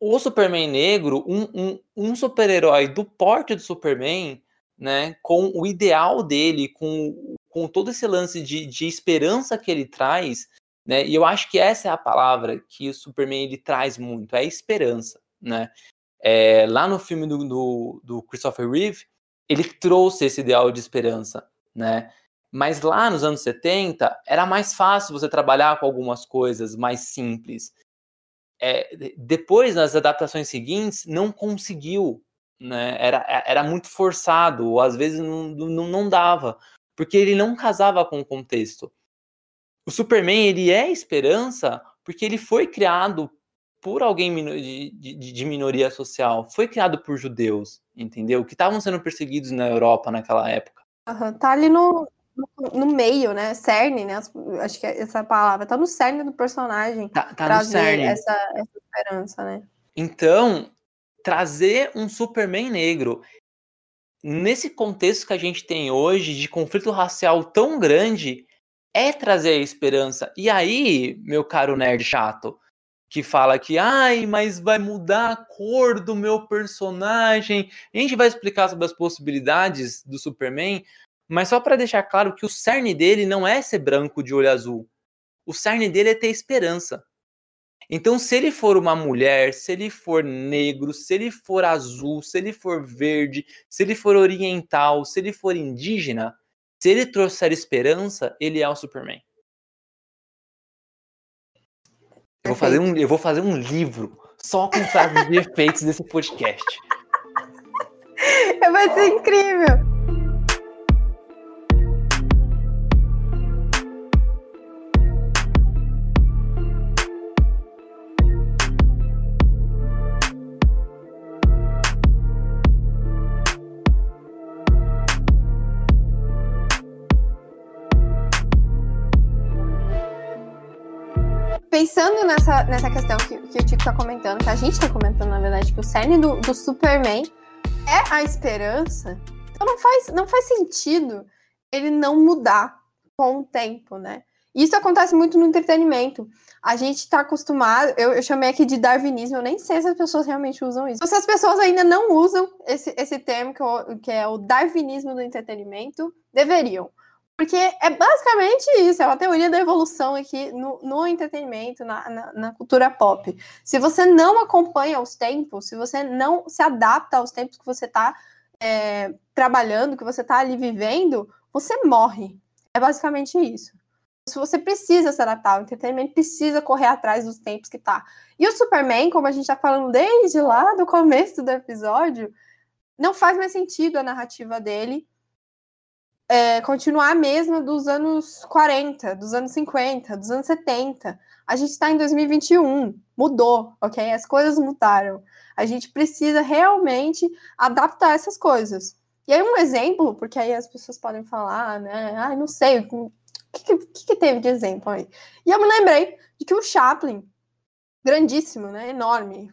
o Superman negro, um, um, um super-herói do porte do Superman, né, com o ideal dele, com, com todo esse lance de, de esperança que ele traz, né, e eu acho que essa é a palavra que o Superman ele traz muito, é esperança, né. É, lá no filme do, do, do Christopher Reeve, ele trouxe esse ideal de esperança, né, mas lá nos anos 70 era mais fácil você trabalhar com algumas coisas mais simples. É, depois, nas adaptações seguintes, não conseguiu né? Era, era muito forçado, ou às vezes não, não, não dava, porque ele não casava com o contexto. O Superman, ele é esperança porque ele foi criado por alguém de, de, de minoria social, foi criado por judeus, entendeu? Que estavam sendo perseguidos na Europa naquela época. Uhum, tá ali no, no, meio, né? Cerne, né? Acho que é essa palavra tá no cerne do personagem. Tá, tá no cerne. Essa, essa esperança, né? Então, trazer um Superman negro nesse contexto que a gente tem hoje de conflito racial tão grande é trazer a esperança. E aí, meu caro nerd chato, que fala que, ai, mas vai mudar a cor do meu personagem. A gente vai explicar sobre as possibilidades do Superman, mas só para deixar claro que o cerne dele não é ser branco de olho azul. O cerne dele é ter esperança. Então, se ele for uma mulher, se ele for negro, se ele for azul, se ele for verde, se ele for oriental, se ele for indígena, se ele trouxer esperança, ele é o Superman. Eu vou fazer um, eu vou fazer um livro só com frases de efeitos desse podcast. (laughs) Vai ser incrível. Pensando nessa, nessa questão que, que o Tico está comentando, que a gente está comentando, na verdade, que o cerne do, do Superman é a esperança, então não faz, não faz sentido ele não mudar com o tempo, né? Isso acontece muito no entretenimento. A gente está acostumado, eu, eu, chamei aqui de darwinismo, eu nem sei se as pessoas realmente usam isso. Se as pessoas ainda não usam esse, esse termo, que, é que é o darwinismo do entretenimento, deveriam. Porque é basicamente isso, é uma teoria da evolução aqui no, no entretenimento, na, na, na, cultura pop. Se você não acompanha os tempos, se você não se adapta aos tempos que você está é, trabalhando, que você está ali vivendo, você morre. É basicamente isso. Se você precisa se adaptar, o entretenimento precisa correr atrás dos tempos que tá. E o Superman, como a gente está falando desde lá do começo do episódio, não faz mais sentido a narrativa dele é, continuar a mesma dos anos 40, dos anos 50, dos anos 70. A gente está em 2021, mudou, ok? As coisas mudaram. A gente precisa realmente adaptar essas coisas. E aí, um exemplo, porque aí as pessoas podem falar, né? Ah, não sei, o que, que, que teve de exemplo aí? E eu me lembrei de que o Chaplin, grandíssimo, né? Enorme,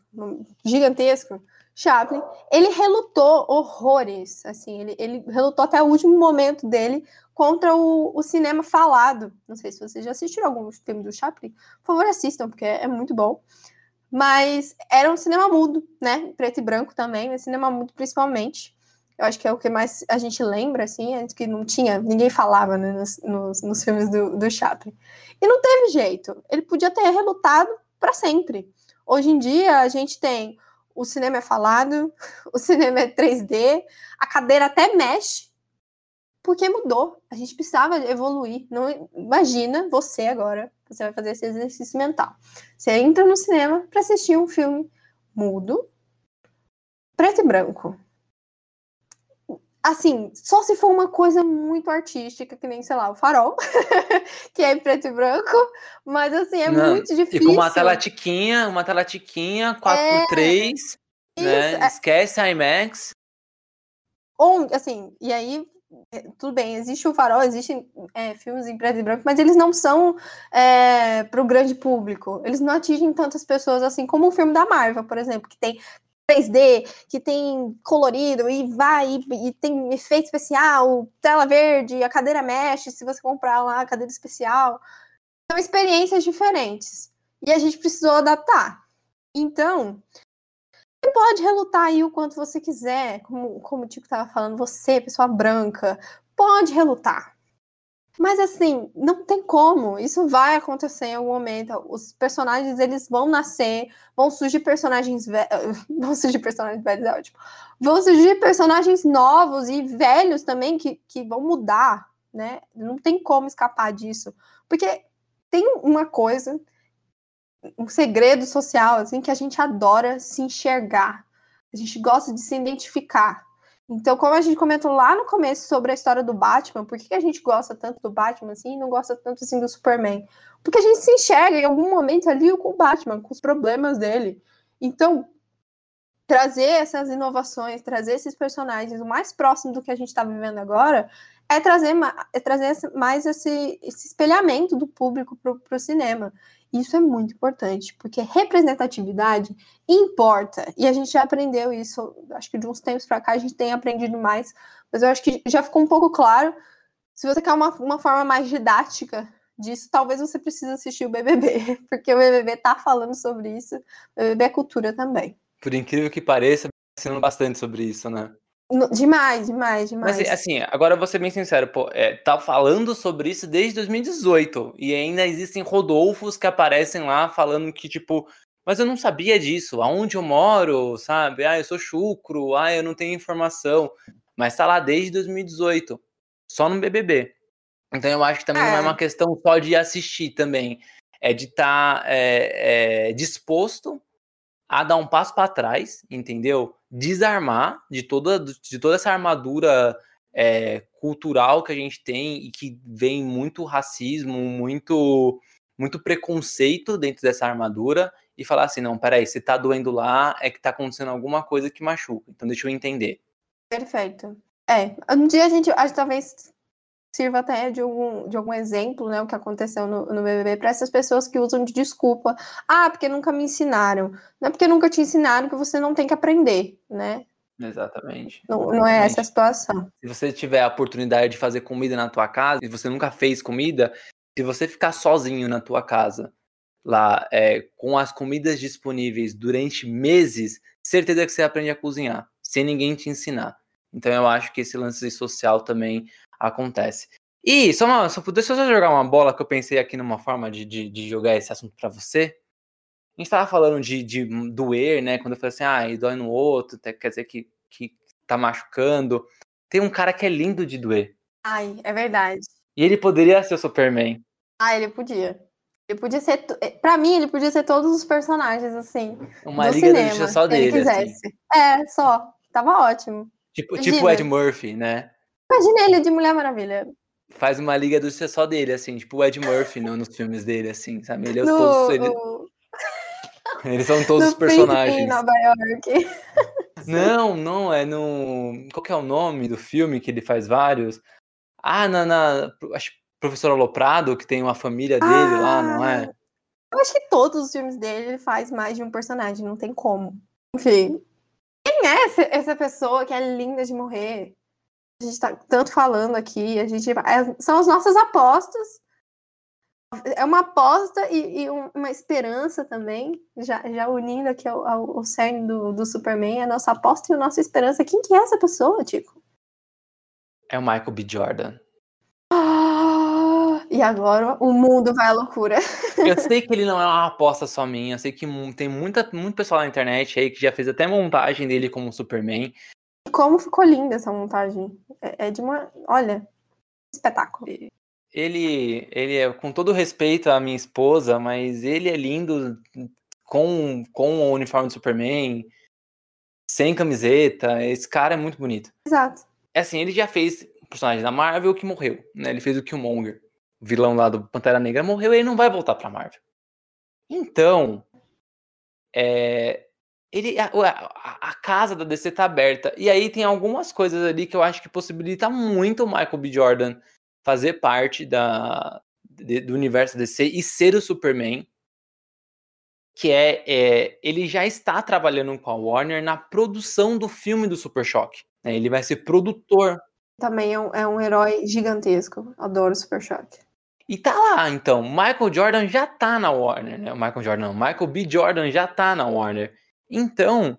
gigantesco, Chaplin, ele relutou horrores, assim, ele, ele relutou até o último momento dele contra o, o cinema falado. Não sei se vocês já assistiram algum filme do Chaplin, por favor assistam, porque é, é muito bom. Mas era um cinema mudo, né? Preto e branco também, mas cinema mudo principalmente. Eu acho que é o que mais a gente lembra, assim, é que não tinha, ninguém falava né, nos, nos, nos filmes do, do Chaplin. E não teve jeito, ele podia ter relutado para sempre. Hoje em dia, a gente tem o cinema é falado, (laughs) o cinema é 3D, a cadeira até mexe, porque mudou. A gente precisava evoluir. Não imagina você agora, você vai fazer esse exercício mental. Você entra no cinema para assistir um filme mudo, preto e branco. Assim, só se for uma coisa muito artística, que nem, sei lá, o farol, (laughs) que é em preto e branco, mas assim, é Não, muito difícil. E com uma tela tiquinha, uma tela tiquinha, 4x3, é, né? Isso, é... Esquece a IMAX. Ou, assim, e aí é, tudo bem, existe o farol, existem é, filmes em preto e branco, mas eles não são é, para o grande público. Eles não atingem tantas pessoas assim como o filme da Marvel, por exemplo, que tem 3D, que tem colorido e vai e, e tem efeito especial, tela verde, a cadeira mexe se você comprar lá a cadeira especial. São experiências diferentes e a gente precisou adaptar. Então, você pode relutar aí o quanto você quiser, como, como o Tico estava falando, você, pessoa branca, pode relutar. Mas assim, não tem como. Isso vai acontecer em algum momento. Os personagens eles vão nascer, vão surgir personagens velhos, (laughs) vão surgir personagens velhos, é ótimo. Vão surgir personagens novos e velhos também que, que vão mudar, né? Não tem como escapar disso, porque tem uma coisa um segredo social, assim, que a gente adora se enxergar. A gente gosta de se identificar. Então, como a gente comentou lá no começo sobre a história do Batman, por que a gente gosta tanto do Batman assim e não gosta tanto assim do Superman? Porque a gente se enxerga em algum momento ali com o Batman, com os problemas dele. Então, trazer essas inovações, trazer esses personagens o mais próximo do que a gente está vivendo agora, é trazer, é trazer mais esse, esse espelhamento do público para o cinema. Isso é muito importante, porque representatividade importa. E a gente já aprendeu isso, acho que de uns tempos para cá a gente tem aprendido mais, mas eu acho que já ficou um pouco claro. Se você quer uma, uma forma mais didática disso, talvez você precise assistir o BBB, (laughs) porque o BBB tá falando sobre isso. O BBB é cultura também. Por incrível que pareça, ensinando bastante sobre isso, né? Demais, demais, demais. Mas assim, agora vou ser bem sincero, pô, é, tá falando sobre isso desde 2018 e ainda existem Rodolfos que aparecem lá falando que, tipo, mas eu não sabia disso, aonde eu moro, sabe? Ah, eu sou chucro, ah, eu não tenho informação. Mas tá lá desde 2018, só no BBB. Então eu acho que também é. não é uma questão só de assistir também, é de estar tá, é, é, disposto a dar um passo para trás, entendeu? Desarmar de toda, de toda essa armadura é, cultural que a gente tem e que vem muito racismo, muito, muito preconceito dentro dessa armadura e falar assim, não, peraí, se tá doendo lá, é que tá acontecendo alguma coisa que machuca. Então deixa eu entender. Perfeito. É, um dia a gente, acho talvez sirva até de algum, de algum exemplo, né, o que aconteceu no, no BBB, para essas pessoas que usam de desculpa. Ah, porque nunca me ensinaram. Não é porque nunca te ensinaram que você não tem que aprender, né? Exatamente. Não, não é essa a situação. Se você tiver a oportunidade de fazer comida na tua casa, e você nunca fez comida, se você ficar sozinho na tua casa, lá, é, com as comidas disponíveis durante meses, certeza que você aprende a cozinhar, sem ninguém te ensinar. Então eu acho que esse lance social também acontece. E só, uma, só deixa eu só jogar uma bola que eu pensei aqui numa forma de, de, de jogar esse assunto para você. A gente tava falando de, de doer, né? Quando eu falei assim, ah, e dói no outro, quer dizer que, que tá machucando. Tem um cara que é lindo de doer. Ai, é verdade. E ele poderia ser o Superman. Ah, ele podia. Ele podia ser. Eh, pra mim, ele podia ser todos os personagens, assim. Uma liga cinema, da justiça só dele. Ele assim. quisesse. Assim. É, só. Tava ótimo. Tipo, tipo Ed Murphy, né? Imagina ele de Mulher Maravilha. Faz uma liga do ser só dele, assim, tipo o Ed Murphy no, nos filmes dele, assim, sabe? Ele é no, todos. Ele... Eles são todos os personagens. Em Nova York. (laughs) Não, não, é no. Qual que é o nome do filme que ele faz vários? Ah, na. na acho Professor Aloprado, que tem uma família dele ah, lá, não é? Eu acho que todos os filmes dele ele faz mais de um personagem, não tem como. Enfim. Quem é essa pessoa que é linda de morrer? A gente está tanto falando aqui, a gente é, são as nossas apostas. É uma aposta e, e uma esperança também, já, já unindo aqui ao, ao, ao cerne do, do Superman, a nossa aposta e a nossa esperança. Quem que é essa pessoa, Tico? É o Michael B. Jordan. Ah, e agora o mundo vai à loucura. (laughs) Eu sei que ele não é uma aposta só minha, eu sei que tem muita, muito pessoal na internet aí que já fez até montagem dele como Superman como ficou linda essa montagem. É, é de uma. Olha, espetáculo. Ele, ele é, com todo respeito à minha esposa, mas ele é lindo com, com o uniforme do Superman, sem camiseta. Esse cara é muito bonito. Exato. assim, ele já fez personagem da Marvel que morreu, né? Ele fez o Killmonger, o vilão lá do Pantera Negra morreu e ele não vai voltar pra Marvel. Então, é, ele, a, a, a, casa da DC tá aberta. E aí tem algumas coisas ali que eu acho que possibilita muito o Michael B. Jordan fazer parte da, de, do universo DC e ser o Superman. Que é, é, ele já está trabalhando com a Warner na produção do filme do Super Choque. Né? Ele vai ser produtor. Também é um, é um herói gigantesco. Adoro o Super Choque. E tá lá, então. Michael Jordan já tá na Warner, né? Michael Jordan, não. Michael B. Jordan já tá na Warner. Então,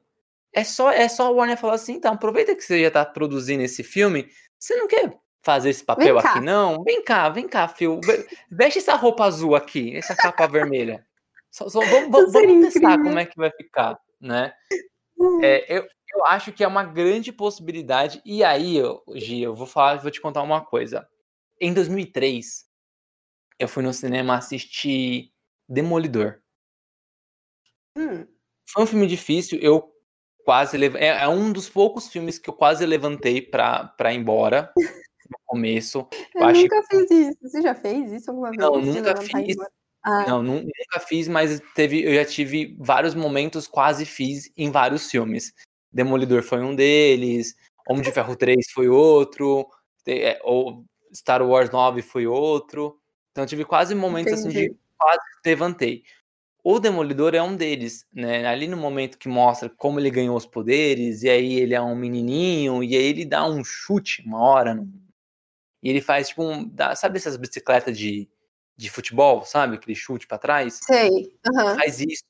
é só é só a Warner falar assim, então, aproveita que você já tá produzindo esse filme, você não quer fazer esse papel aqui, não? Vem cá, vem cá, Phil. Veste essa roupa azul aqui, essa capa vermelha. Só, só vamos, vamos, vamos testar como é que vai ficar, né? Hum. É, eu, eu acho que é uma grande possibilidade. E aí, Gi, eu vou falar, vou te contar uma coisa. Em 2003, eu fui no cinema assistir Demolidor. Hum. Foi um filme difícil, eu quase lev... é, é, um dos poucos filmes que eu quase levantei pra, pra ir embora no começo. Eu, eu nunca fiz isso. Você já fez isso alguma vez? Não, nunca fiz. Ah. Não, nunca fiz, mas teve, eu já tive vários momentos, quase fiz em vários filmes. Demolidor foi um deles, Homem de Ferro 3 foi outro, é, ou Star Wars 9 foi outro. Então tive quase momentos Entendi. assim de quase levantei. O Demolidor é um deles, né? Ali no momento que mostra como ele ganhou os poderes, e aí ele é um menininho, e aí ele dá um chute uma hora. No... E ele faz tipo um. Dá, sabe essas bicicletas de, de futebol, sabe? Aquele chute para trás? Sei. Uhum. Faz isso.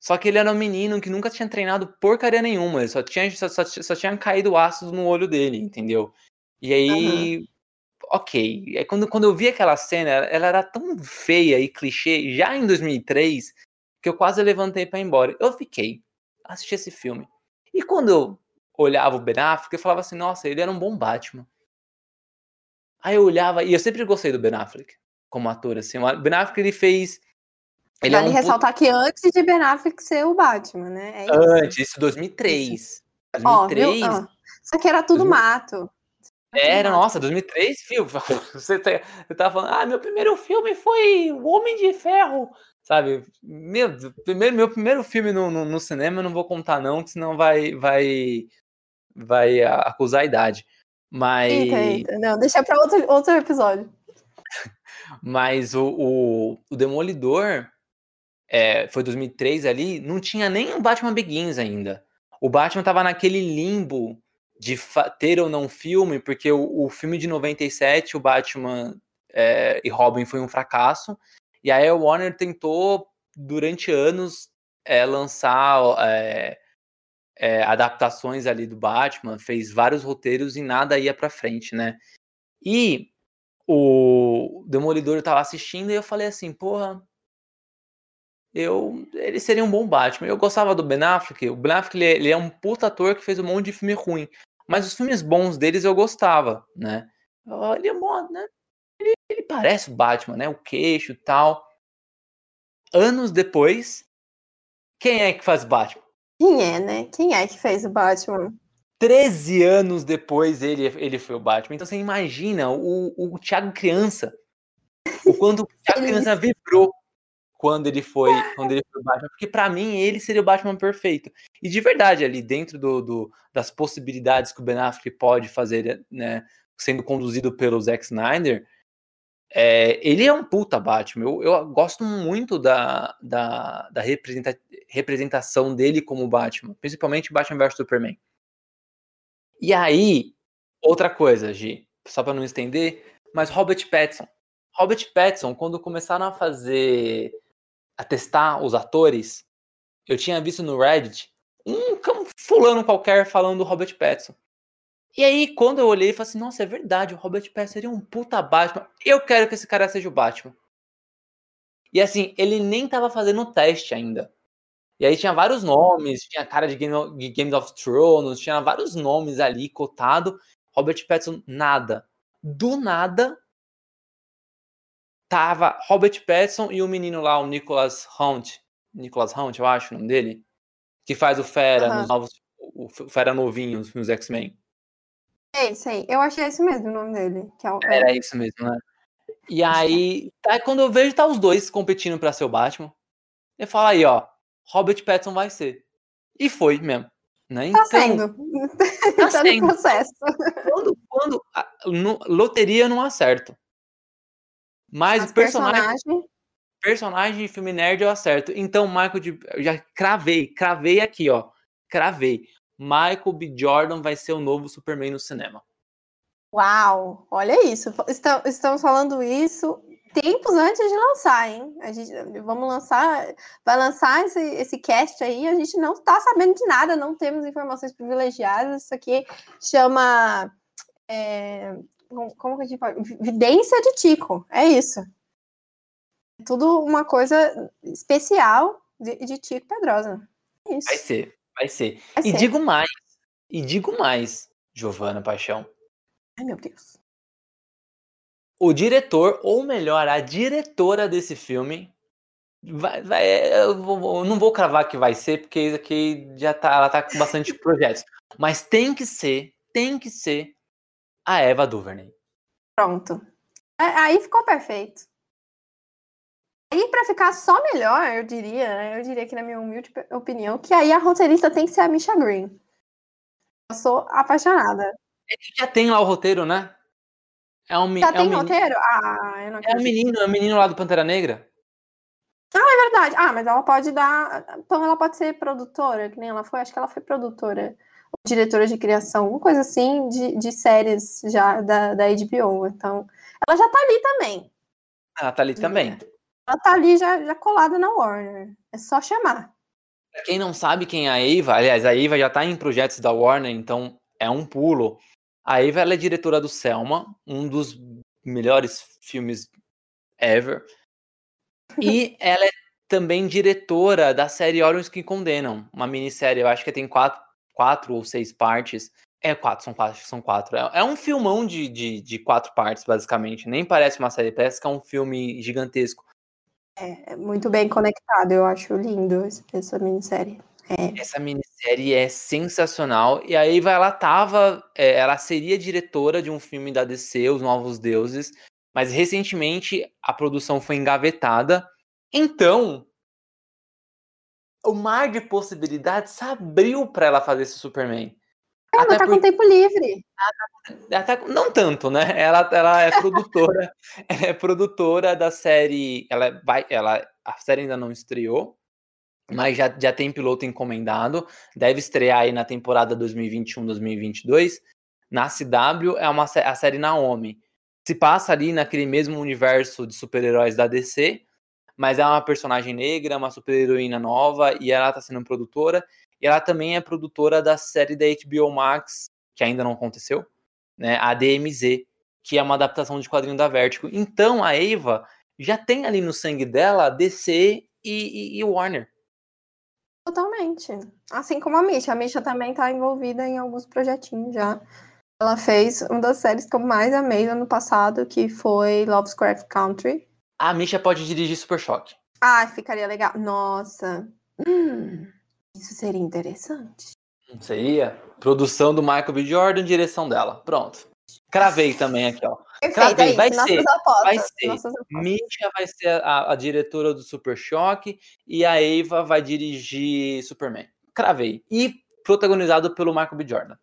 Só que ele era um menino que nunca tinha treinado porcaria nenhuma, ele só tinha, só, só, só tinha caído ácido no olho dele, entendeu? E aí uhum ok. É quando, quando eu vi aquela cena, ela era tão feia e clichê, já em 2003, que eu quase levantei para ir embora. Eu fiquei, assisti esse filme. E quando eu olhava o Ben Affleck, eu falava assim, nossa, ele era um bom Batman. Aí eu olhava, e eu sempre gostei do Ben Affleck como ator, assim. O Ben Affleck, ele fez... Ele vale é um ressaltar que antes de Ben Affleck ser o Batman, né? É isso. Antes, isso 2003. 2003... Ó, Isso aqui era tudo 2000... mato. Era, nossa, 2003, filho. (laughs) Você, tá, você tava falando, ah, meu primeiro filme foi O Homem de Ferro, sabe? Meu, primeiro, meu primeiro filme no, no, no cinema eu não vou contar, não, senão vai, vai, vai acusar a idade. Mas. Eita, eita. Não, deixa pra outro, outro episódio. (laughs) Mas o, o, o Demolidor é, foi 2003 ali, não tinha nem o Batman Begins ainda. O Batman tava naquele limbo de ter ou não filme, porque o, o filme de 97, o Batman é, e Robin foi um fracasso, e aí a Warner tentou, durante anos, é, lançar é, é, adaptações ali do Batman, fez vários roteiros e nada ia pra frente, né? E o Demolidor eu tava assistindo e eu falei assim, porra, eu ele seria um bom Batman. Eu gostava do Ben Affleck. O Ben Affleck ele, ele é um puta ator que fez um monte de filme ruim. Mas os filmes bons deles eu gostava, né? Ele é bom, né? Ele, ele parece o Batman, né? O queixo e tal. Anos depois, quem é que faz Batman? Quem é, né? Quem é que fez o Batman? 13 anos depois ele, ele foi o Batman. Então você imagina o, o Thiago criança. O quanto o Thiago criança vibrou quando ele foi (laughs) quando ele foi o Batman, porque para mim ele seria o Batman perfeito. E de verdade, ali dentro do, do, das possibilidades que o Ben Affleck pode fazer, né, sendo conduzido pelo Zack Snyder, é, ele é um puta Batman. Eu, eu gosto muito da, da, da representa, representação dele como Batman, principalmente Batman vs Superman. E aí, outra coisa, Gi, só para não estender, mas Robert Pattinson. Robert Pattinson, quando começaram a fazer a testar os atores, eu tinha visto no Reddit um fulano qualquer falando do Robert Pattinson. E aí, quando eu olhei, eu falei assim, nossa, é verdade, o Robert Pattinson seria um puta Batman. Eu quero que esse cara seja o Batman. E assim, ele nem tava fazendo teste ainda. E aí tinha vários nomes, tinha cara de Game of, Game of Thrones, tinha vários nomes ali cotado. Robert Pattinson, nada. Do nada, tava Robert Pattinson e o menino lá, o Nicholas Hunt. Nicholas Hunt, eu acho o nome dele. Que faz o Fera uhum. nos novos. O Fera novinho nos X-Men. É isso aí. Eu achei esse mesmo o nome dele. Que é o... Era isso mesmo, né? E aí, tá, quando eu vejo tá os dois competindo para ser o Batman, eu falo aí, ó, Robert Pattinson vai ser. E foi mesmo. Né? Tá então, sendo. Tá, (laughs) tá sendo. no processo. Quando, quando a, no, loteria eu não acerto. Mas o personagem, personagem. Personagem de filme nerd eu acerto. Então, Michael de. Já cravei, cravei aqui, ó. Cravei. Michael B. Jordan vai ser o novo Superman no cinema. Uau! Olha isso. Estamos falando isso tempos antes de lançar, hein? A gente vamos lançar, vai lançar esse, esse cast aí, a gente não está sabendo de nada, não temos informações privilegiadas. Isso aqui chama é, como que a gente pode? Vidência de Tico, é isso. Tudo uma coisa especial de, de Tico Pedrosa. É isso. Vai ser, vai ser. Vai e ser. digo mais, e digo mais, Giovana Paixão. Ai, meu Deus o diretor, ou melhor, a diretora desse filme, vai, vai, eu, vou, eu, não vou cravar que vai ser, porque aqui já tá, ela tá com bastante (laughs) projetos. Mas tem que ser, tem que ser a Eva Duvernay. Pronto. É, aí ficou perfeito. E para ficar só melhor, eu diria, né, eu diria que na minha humilde opinião, que aí a roteirista tem que ser a Misha Green. Eu sou apaixonada. Ele já tem lá o roteiro, né? É um, Já é tem um roteiro? Ah, eu não. É um menino, é um menino lá do Pantera Negra. Ah, é verdade. Ah, mas ela pode dar. Então ela pode ser produtora, que nem ela foi. Acho que ela foi produtora, diretora de criação, alguma coisa assim, de, de séries já da, da HBO. Então, ela já tá ali também. Ela tá ali também. Ela tá ali já, já colada na Warner. É só chamar. Pra quem não sabe quem é a Eva, aliás, a Eva já tá em projetos da Warner, então é um pulo. A Eva ela é diretora do Selma, um dos melhores filmes ever. E (laughs) ela é também diretora da série Orons que Condenam, uma minissérie, eu acho que tem quatro, quatro ou seis partes. É quatro, são quatro, são quatro. É, é um filmão de, de, de, quatro partes, basicamente. Nem parece uma série, parece que é um filme gigantesco. É, é muito bem conectado, eu acho lindo essa minissérie. É. Essa minissérie é sensacional. E aí ela tava. É, ela seria diretora de um filme da DC, Os Novos Deuses. Mas recentemente a produção foi engavetada. Então. O mar de possibilidades se abriu para ela fazer esse Superman. Ela Até tá com tempo livre. Ela tá... Não tanto, né? Ela, ela é produtora. (laughs) ela é produtora da série. Ela vai. Ela, a série ainda não estreou mas já, já tem piloto encomendado, deve estrear aí na temporada 2021-2022. Na CW é uma a série Naomi. Se passa ali naquele mesmo universo de super-heróis da DC, mas é uma personagem negra, uma super-heroína nova, e ela está sendo produtora. E ela também é produtora da série da HBO Max, que ainda não aconteceu, né? A DMZ, que é uma adaptação de quadrinho da Vertigo. Então a Eva já tem ali no sangue dela DC e, e, e Warner. Totalmente. Assim como a Misha. A Misha também está envolvida em alguns projetinhos já. Ela fez uma das séries que eu mais amei no ano passado, que foi Lovecraft Country. A Misha pode dirigir Super Choque. Ah, ficaria legal. Nossa. Hum, isso seria interessante. Seria? Produção do Michael B. Jordan, direção dela. Pronto. Cravei também aqui, ó. Perfeito, é vai, ser, vai ser. Misha vai ser a, a, diretora do Super Choque e a Eva vai dirigir Superman. Cravei. E protagonizado pelo Michael B. Jordan.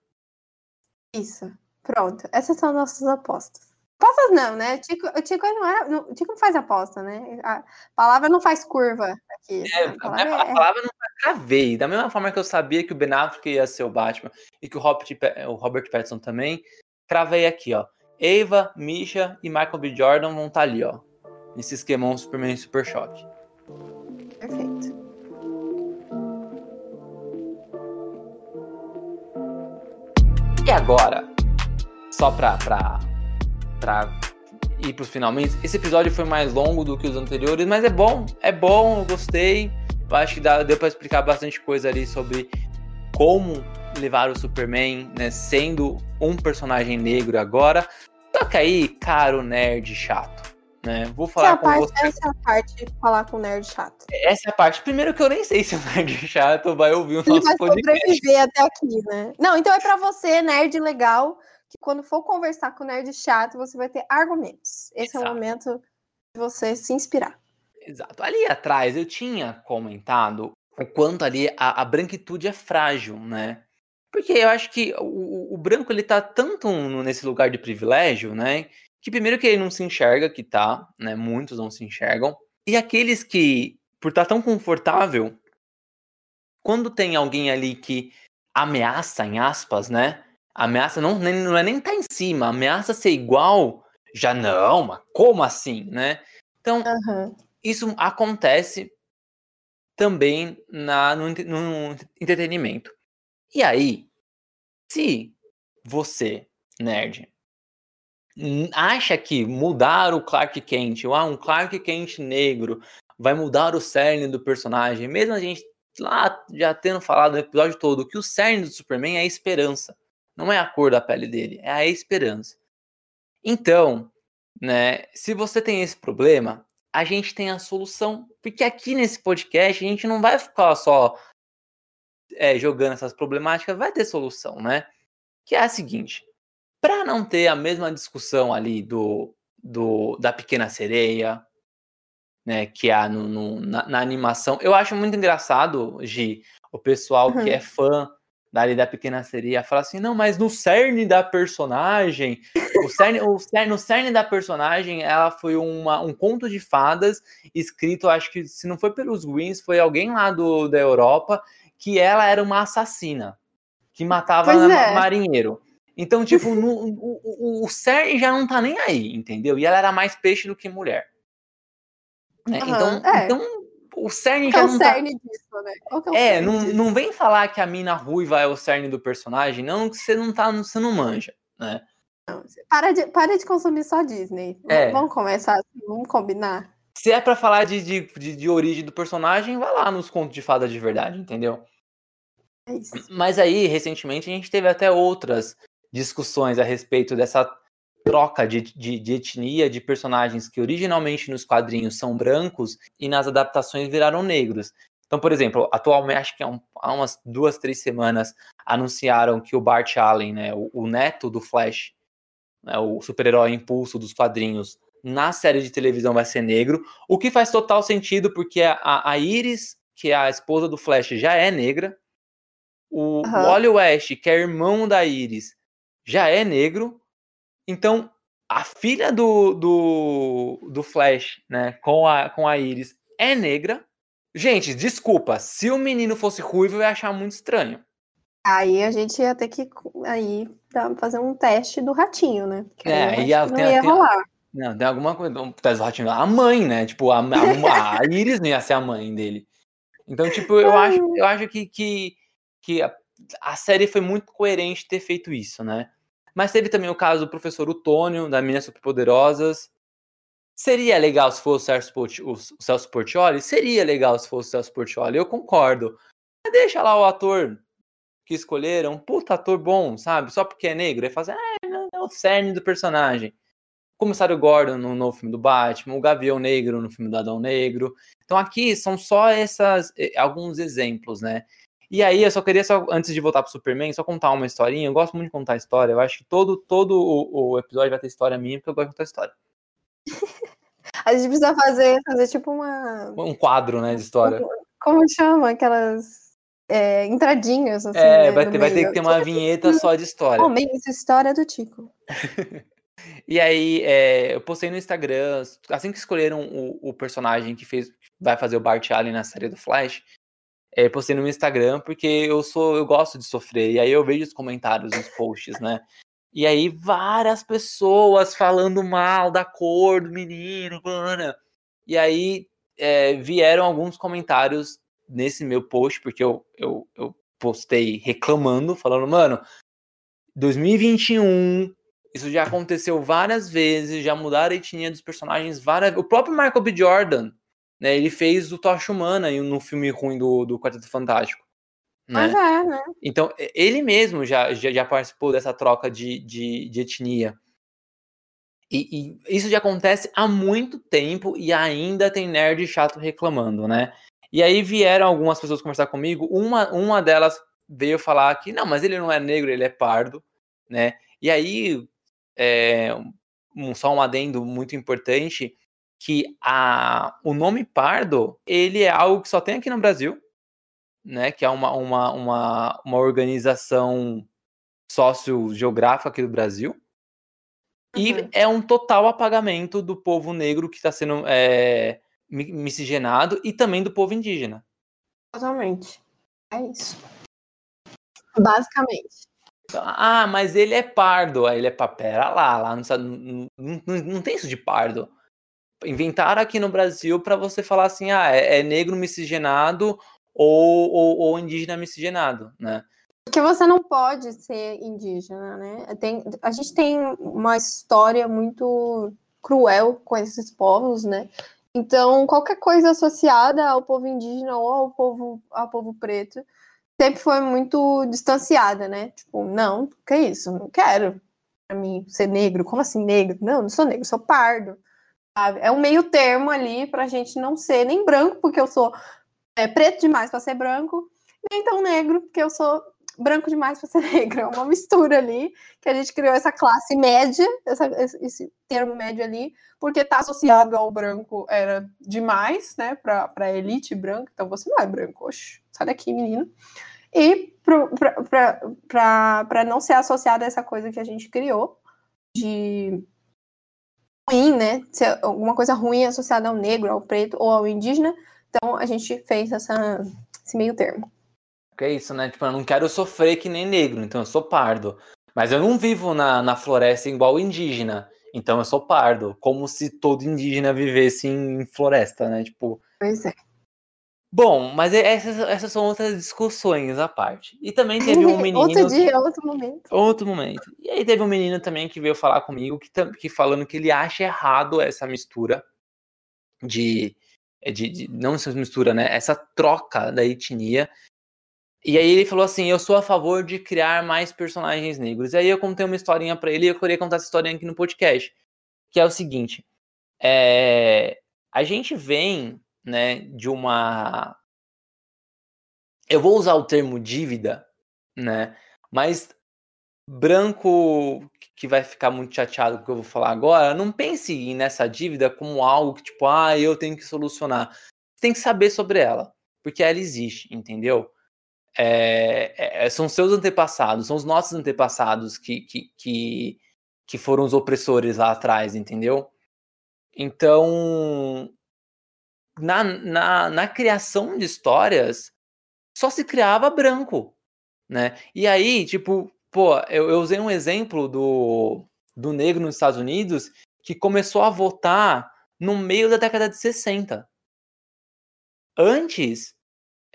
Isso. Pronto. Essas são nossas apostas. Apostas não, né? O Tico, Tico não, é, Tico não faz aposta, né? A palavra não faz curva aqui. É, a palavra, a, é... a palavra não cravei. Da mesma forma que eu sabia que o Ben Affleck ia ser o Batman e que o Robert, o Robert Pattinson também, cravei aqui, ó. Eva, Misha e Michael B. Jordan vão estar tá ali, ó. Nesse esquemão Superman Super Choque. Perfeito. E agora, só pra, pra, pra ir pros finalmente, esse episódio foi mais longo do que os anteriores, mas é bom, é bom, eu gostei. Eu acho que dá, deu pra explicar bastante coisa ali sobre como levar o Superman, né, sendo um personagem negro agora, só que aí, caro nerd chato, né? Vou falar com parte, você. Essa é a parte de falar com nerd chato. Essa é a parte. Primeiro que eu nem sei se o nerd (laughs) chato vai ouvir o Ele nosso vai podcast. sobreviver até aqui, né? Não, então é para você, nerd legal, que quando for conversar com o nerd chato, você vai ter argumentos. Esse Exato. é o momento de você se inspirar. Exato. Ali atrás eu tinha comentado o quanto ali a, a branquitude é frágil, né? Porque eu acho que o, o, branco ele tá tanto nesse lugar de privilégio, né? Que primeiro que ele não se enxerga que tá, né? Muitos não se enxergam. E aqueles que, por estar tá tão confortável, quando tem alguém ali que ameaça, em aspas, né? Ameaça não, não é nem tá em cima, ameaça ser igual, já não, mas como assim, né? Então, uhum. isso acontece também na, no, no entretenimento. E aí, se você, nerd, acha que mudar o Clark Kent, ou ah, um Clark Kent negro, vai mudar o cerne do personagem, mesmo a gente lá já tendo falado no episódio todo que o cerne do Superman é a esperança, não é a cor da pele dele, é a esperança. Então, né, se você tem esse problema, a gente tem a solução, porque aqui nesse podcast a gente não vai ficar só é, jogando essas problemáticas, vai ter solução, né? Que é a seguinte: para não ter a mesma discussão ali do, do da pequena sereia, né, que há no, no na, na, animação, eu acho muito engraçado, Gi, o pessoal uhum. que é fã dali da pequena sereia fala assim, não, mas no cerne da personagem, o cerne, o cerne, no cerne da personagem, ela foi uma, um conto de fadas escrito, acho que se não foi pelos Greens, foi alguém lá do, da Europa, que ela era uma assassina que matava é. marinheiro. Então, tipo, no, o, o, o CERN já não tá nem aí, entendeu? E ela era mais peixe do que mulher. Né? Uhum, então, é. então, o CERN já é o tá cerne tá... disso, né? É, é não, disso? não vem falar que a mina ruiva é o cerne do personagem, não, que você não tá, você não manja, né? Não, para, de, para de consumir só Disney. É. Vamos começar assim, vamos combinar. Se é para falar de, de, de, de, origem do personagem, vai lá nos contos de fada de verdade, entendeu? É isso. Mas aí, recentemente, a gente teve até outras discussões a respeito dessa troca de, de, de, etnia de personagens que originalmente nos quadrinhos são brancos e nas adaptações viraram negros. Então, por exemplo, atualmente, acho que há, um, umas duas, três semanas, anunciaram que o Bart Allen, né, o, o neto do Flash, né, o super-herói impulso dos quadrinhos, na série de televisão vai ser negro, o que faz total sentido porque a, a Iris, que é a esposa do Flash, já é negra. O, uhum. Wally West, que é irmão da Iris, já é negro. Então, a filha do, do, do Flash, né, com a, com a Iris, é negra. Gente, desculpa, se o menino fosse ruivo, eu ia achar muito estranho. Aí a gente ia ter que aí, fazer um teste do ratinho, né? Que é, ia, não ia rolar. Não, tem alguma coisa. A mãe, né? Tipo, a, a, a (laughs) Iris não ia ser a mãe dele. Então, tipo, eu acho, eu acho que, que, que a, a, série foi muito coerente ter feito isso, né? Mas teve também o caso do professor Utônio, da Minas Superpoderosas. Seria legal se fosse o Celso Portioli? Seria legal se fosse o Celso Portioli, eu concordo. Mas deixa lá o ator que escolheram, um puta ator bom, sabe? Só porque é negro, é fazer, ah, é o cerne do personagem. Comissário Gordon no novo filme do Batman, o Gavião Negro no filme do Adão Negro. Então aqui são só essas eh, alguns exemplos, né? E aí eu só queria só antes de voltar pro Superman, só contar uma historinha. Eu gosto muito de contar história. Eu acho que todo todo o, o episódio vai ter história minha porque eu gosto de contar história. (laughs) A gente precisa fazer fazer tipo uma um quadro, né, de história. Como chama aquelas é, entradinhas assim, É, né, vai ter, vai ter que ter uma vinheta só de história. Momento história do Tico. (laughs) E aí, é, eu postei no Instagram, assim que escolheram o, o, personagem que fez, vai fazer o Bart Allen na série do Flash, é, postei no Instagram porque eu sou, eu gosto de sofrer. E aí eu vejo os comentários nos posts, né? E aí várias pessoas falando mal da cor do menino, mano. E aí é, vieram alguns comentários nesse meu post, porque eu, eu, eu postei reclamando, falando, mano, 2021 isso já aconteceu várias vezes, já mudaram a etnia dos personagens várias O próprio Michael B. Jordan, né? Ele fez o Tocha Humana no filme ruim do, do Quarteto Fantástico. Né? é, né? Então, ele mesmo já, já, já participou dessa troca de, de, de etnia. E, e, isso já acontece há muito tempo e ainda tem nerd chato reclamando, né? E aí vieram algumas pessoas conversar comigo. Uma, uma delas veio falar que não, mas ele não é negro, ele é pardo, né? E aí, é, um, só um adendo muito importante, que a, o nome pardo, ele é algo que só tem aqui no Brasil, né, que é uma, uma, uma, uma organização sociogeográfica aqui do Brasil, e uhum. é um total apagamento do povo negro que está sendo é, miscigenado e também do povo indígena. Totalmente. É isso. Basicamente. Ah, mas ele é pardo. Aí ele é papera lá, lá não, não, não, não tem isso de pardo. Inventaram aqui no Brasil para você falar assim, ah, é, é negro miscigenado ou, ou, ou, indígena miscigenado, né? Porque você não pode ser indígena, né? Tem, a gente tem uma história muito cruel com esses povos, né? Então, qualquer coisa associada ao povo indígena ou ao povo, ao povo preto sempre foi muito distanciada, né? Tipo, não, que isso? Não quero pra mim ser negro. Como assim negro? Não, não sou negro, sou pardo. Sabe? É um meio termo ali pra gente não ser nem branco, porque eu sou é, preto demais para ser branco, nem tão negro, porque eu sou branco demais para ser (laughs) negro. É uma mistura ali que a gente criou essa classe média, essa, esse termo médio ali, porque está associado ao branco era demais, né, para a elite branca. Então você não é branco, oxe, sai daqui, menino. E para não ser associado a essa coisa que a gente criou de ruim, né? Ser alguma coisa ruim associada ao negro, ao preto ou ao indígena. Então a gente fez essa, esse meio termo. Que é isso, né? Tipo, eu não quero sofrer que nem negro, então eu sou pardo. Mas eu não vivo na, na floresta igual indígena, então eu sou pardo. Como se todo indígena vivesse em floresta, né? Tipo. Pois é. Bom, mas essas, essas são outras discussões à parte. E também teve um (laughs) menino. outro dia, outro momento. Outro momento. E aí teve um menino também que veio falar comigo, que, que falando que ele acha errado essa mistura de, de, de. Não essa mistura, né? Essa troca da etnia. E aí ele falou assim: Eu sou a favor de criar mais personagens negros. E aí eu contei uma historinha para ele e eu queria contar essa historinha aqui no podcast. Que é o seguinte: é, a gente vem né, de uma. Eu vou usar o termo dívida, né? Mas branco que vai ficar muito chateado com o que eu vou falar agora, não pense nessa dívida como algo que, tipo, ah, eu tenho que solucionar. Você tem que saber sobre ela, porque ela existe, entendeu? É, é, são seus antepassados, são os nossos antepassados que, que, que, que foram os opressores lá atrás, entendeu? Então, na, na, na criação de histórias, só se criava branco, né? E aí, tipo, pô, eu, eu usei um exemplo do, do negro nos Estados Unidos que começou a votar no meio da década de 60. Antes,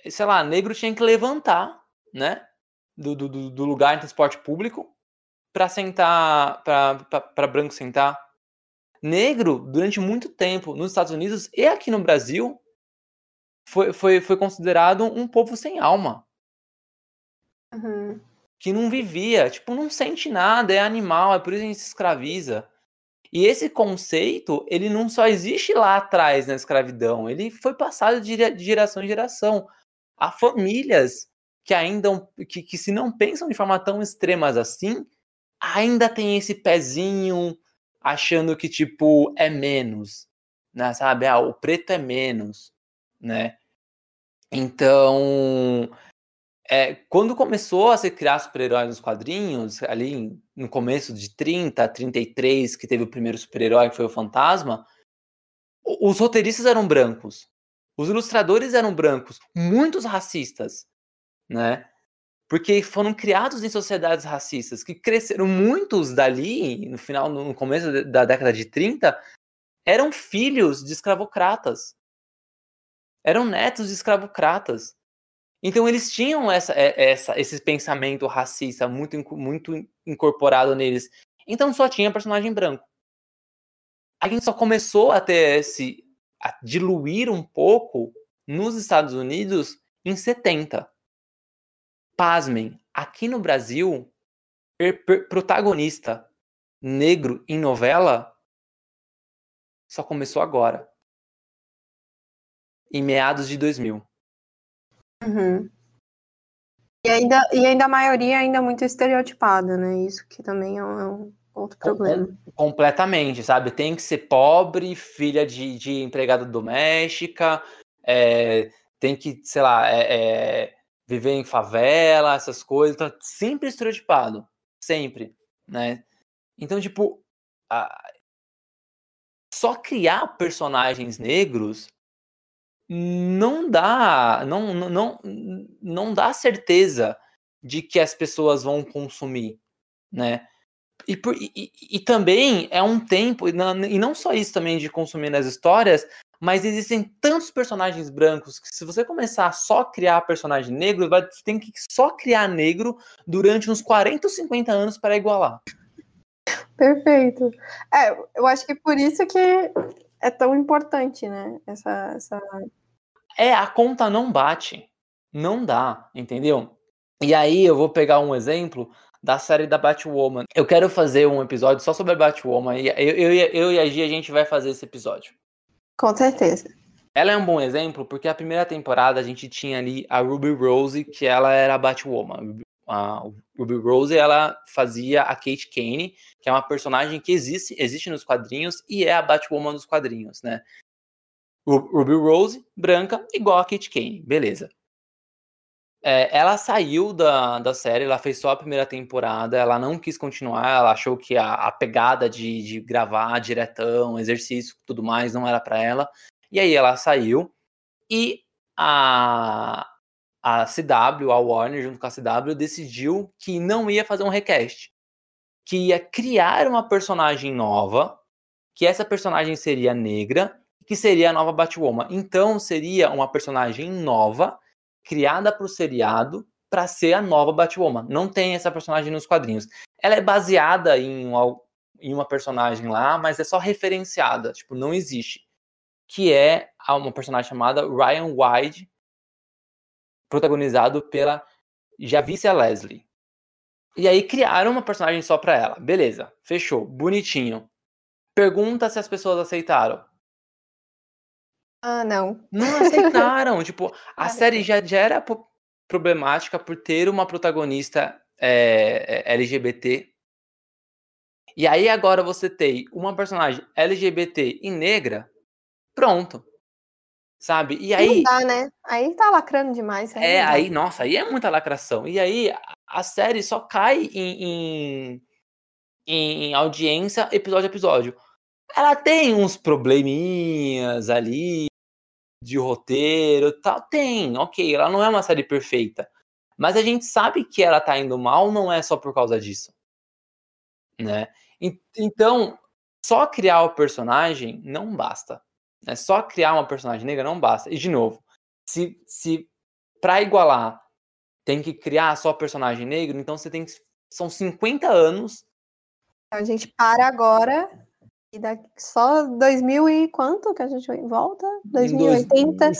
sei lá, negro tinha que levantar, né? Do, do, do lugar em transporte público para sentar, para branco sentar negro, durante muito tempo, nos Estados Unidos e aqui no Brasil, foi, foi, foi considerado um povo sem alma. Uhum. Que não vivia, tipo, não sente nada, é animal, é por isso que a gente se escraviza. E esse conceito, ele não só existe lá atrás na escravidão, ele foi passado de geração em geração. Há famílias que ainda, que, que se não pensam de forma tão extremas assim, ainda tem esse pezinho achando que, tipo, é menos, né? Sabe? Ah, o preto é menos, né? Então, é, quando começou a se criar super-heróis nos quadrinhos, ali no começo de 30, 33, que teve o primeiro super-herói, que foi o Fantasma, os roteiristas eram brancos, os ilustradores eram brancos, muitos racistas, né? Porque foram criados em sociedades racistas que cresceram muitos dali no final no começo da década de 30 eram filhos de escravocratas. Eram netos de escravocratas. Então eles tinham essa, é, essa esse pensamento racista muito muito incorporado neles. Então só tinha personagem branco. A gente só começou a ter esse a diluir um pouco nos Estados Unidos em 70 pasmem, aqui no Brasil, protagonista negro em novela só começou agora. Em meados de 2000. Uhum. E ainda, e ainda a maioria ainda muito estereotipada, né? Isso que também é um, é outro problema. Com, completamente, sabe? Tem que ser pobre, filha de, de empregada doméstica, é, tem que, sei lá, é, é, viver em favela, essas coisas. Tá sempre estereotipado. Sempre, né? Então, tipo, a... só criar personagens negros não dá, não, não, não dá certeza de que as pessoas vão consumir, né? E, por, e, e, também é um tempo, e não só isso também de consumir nas histórias, mas existem tantos personagens brancos que se você começar a só criar personagem negro, vai, você tem que só criar negro durante uns 40 ou 50 anos para igualar. Perfeito. É, eu acho que por isso que é tão importante, né? Essa, essa... É, a conta não bate. Não dá, entendeu? E aí eu vou pegar um exemplo da série da Batwoman. Eu quero fazer um episódio só sobre a Batwoman. E eu, eu, eu e a Gia, a gente vai fazer esse episódio. Com certeza. Ela é um bom exemplo porque a primeira temporada a gente tinha ali a Ruby Rose, que ela era a Batwoman. A Ruby Rose, ela fazia a Kate Kane, que é uma personagem que existe, existe nos quadrinhos e é a Batwoman dos quadrinhos, né? Ruby Rose, branca, igual a Kate Kane, beleza. É, ela saiu da, da série, ela fez só a primeira temporada, ela não quis continuar, ela achou que a, a pegada de, de gravar diretão, exercício tudo mais não era para ela. E aí ela saiu e a, a CW, a Warner, junto com a CW, decidiu que não ia fazer um recast, que ia criar uma personagem nova, que essa personagem seria negra, que seria a nova Batwoman. Então seria uma personagem nova criada para o seriado para ser a nova Batwoman. Não tem essa personagem nos quadrinhos. Ela é baseada em uma, em uma personagem lá, mas é só referenciada, tipo, não existe. Que é uma personagem chamada Ryan White, protagonizado pela Javicia Leslie. E aí criaram uma personagem só para ela. Beleza, fechou, bonitinho. Pergunta se as pessoas aceitaram. Ah, não. Não aceitaram. tipo, (laughs) a série já, já era problemática por ter uma protagonista é, é LGBT. E aí agora você tem uma personagem LGBT e negra, pronto. Sabe? E aí. Não dá, né? Aí tá lacrando demais. Aí é, aí, nossa, aí é muita lacração. E aí a série só cai em, em, em audiência episódio a episódio. Ela tem uns probleminhas ali, de roteiro tal. Tem, ok, ela não é uma série perfeita. Mas a gente sabe que ela tá indo mal não é só por causa disso. Né? Então, só criar o personagem não basta. Né? Só criar uma personagem negra não basta. E, de novo, se, se para igualar tem que criar só personagem negro, então você tem que. São 50 anos. A gente para agora e só 2000 e quanto que a gente volta? 2080?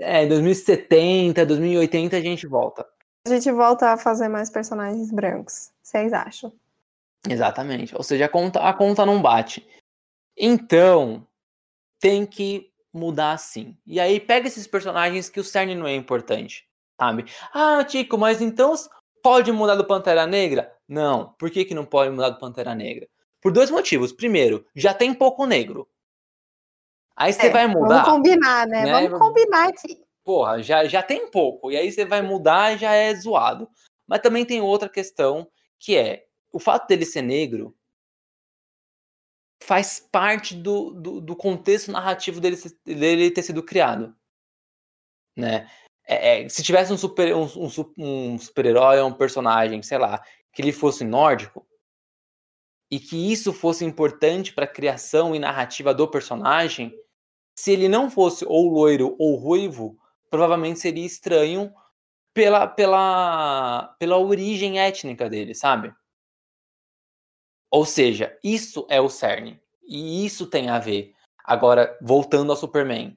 É, 2070, 2080 a gente volta. A gente volta a fazer mais personagens brancos. Vocês acham? Exatamente. Ou seja, a conta, a conta não bate. Então, tem que mudar sim. E aí pega esses personagens que o cerne não é importante, sabe? Ah, Tico, mas então pode mudar do Pantera Negra? Não. Por que, que não pode mudar do Pantera Negra? Por dois motivos. Primeiro, já tem pouco negro. Aí você é, vai mudar. Vamos combinar, né? né? Vamos combinar aqui. Porra, já, já tem pouco. E aí você vai mudar e já é zoado. Mas também tem outra questão, que é o fato dele ser negro faz parte do, do, do contexto narrativo dele, dele ter sido criado. Né? É, é, se tivesse um super um, um, um super-herói, um personagem, sei lá, que ele fosse nórdico, e que isso fosse importante para a criação e narrativa do personagem, se ele não fosse ou loiro ou ruivo, provavelmente seria estranho pela, pela, pela origem étnica dele, sabe? Ou seja, isso é o cerne. E isso tem a ver. Agora, voltando ao Superman.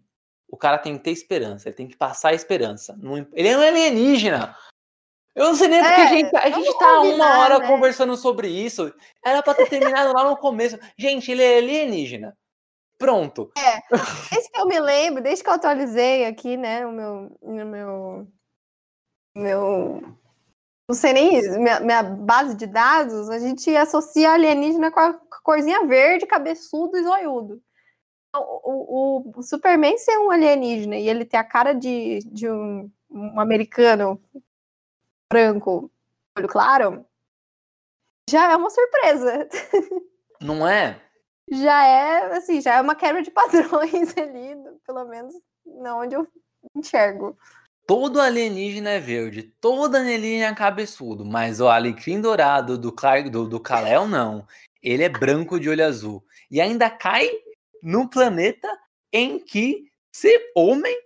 O cara tem que ter esperança, ele tem que passar a esperança. Ele é um alienígena. Eu não sei nem porque é, a gente, a gente tá combinar, uma hora né? conversando sobre isso. Era pra ter terminado lá no começo. Gente, ele é alienígena. Pronto. É. Desde que eu me lembro, desde que eu atualizei aqui, né, o meu. O meu. meu não sei nem minha, minha, base de dados, a gente associa alienígena com a, com a corzinha verde, cabeçudo e zoiudo. Então, o, o, o, Superman ser um alienígena e ele ter a cara de, de um, um americano branco, olho claro, já é uma surpresa. Não é? já é, assim, já é uma quebra de (laughs) padrões ali, pelo menos não onde eu enxergo. Todo alienígena é verde, todo alienígena é cabeçudo, mas o alecrim dourado do, Clark, do, do Kal-El não. Ele é branco de olho azul. E ainda cai no planeta em que ser homem,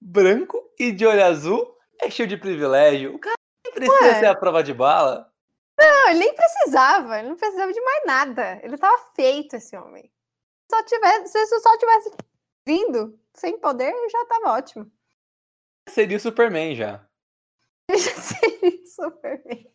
branco e de olho azul é cheio de privilégio. O cara precisa Ué. ser a prova de bala. Não, ele nem precisava, ele não precisava de mais nada. Ele estava feito, esse homem. Só tivesse, se isso só tivesse vindo sem poder, já estava ótimo. Seria o Superman já. (laughs) já seria o Superman.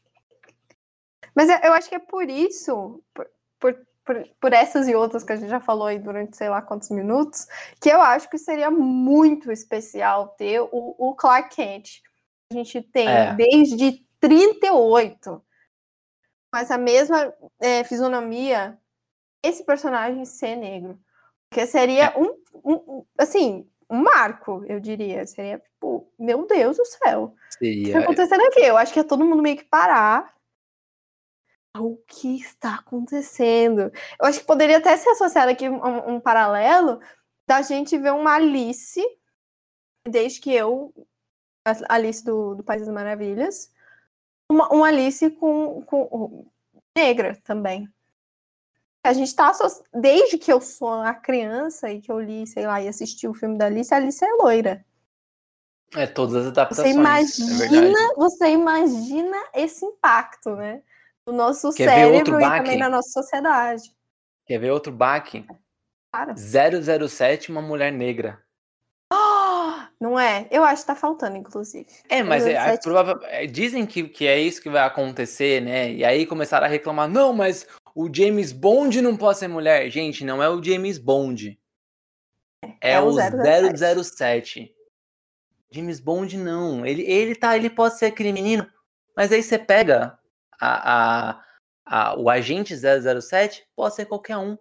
Mas eu acho que é por isso, por, por, por, por, essas e outras que a gente já falou aí durante sei lá quantos minutos, que eu acho que seria muito especial ter o, o Clark Kent. A gente tem é. desde 38 mas a mesma é, fisionomia, esse personagem ser negro. Porque seria é. um, um, assim, um marco, eu diria. Seria, tipo, meu Deus do céu. Seria... O que está acontecendo aqui? Eu acho que é todo mundo meio que parar. O que está acontecendo? Eu acho que poderia até ser associado aqui um, um paralelo da gente ver uma Alice, desde que eu, Alice do, do País das Maravilhas, uma, uma Alice com, com negra também. A gente tá desde que eu sou uma criança e que eu li, sei lá, e assisti o filme da Alice, a Alice é loira. É, todas as adaptações. Você imagina, é você imagina esse impacto, né? No nosso Quer cérebro e também na nossa sociedade. Quer ver outro baque? Cara. 007, uma mulher negra. Não é? Eu acho que tá faltando, inclusive. É, mas é, é, é, dizem que, que é isso que vai acontecer, né? E aí começaram a reclamar: não, mas o James Bond não pode ser mulher. Gente, não é o James Bond. É, é o 007. 007. James Bond não. Ele, ele tá, ele pode ser aquele menino, mas aí você pega a, a, a, o agente 007, pode ser qualquer um.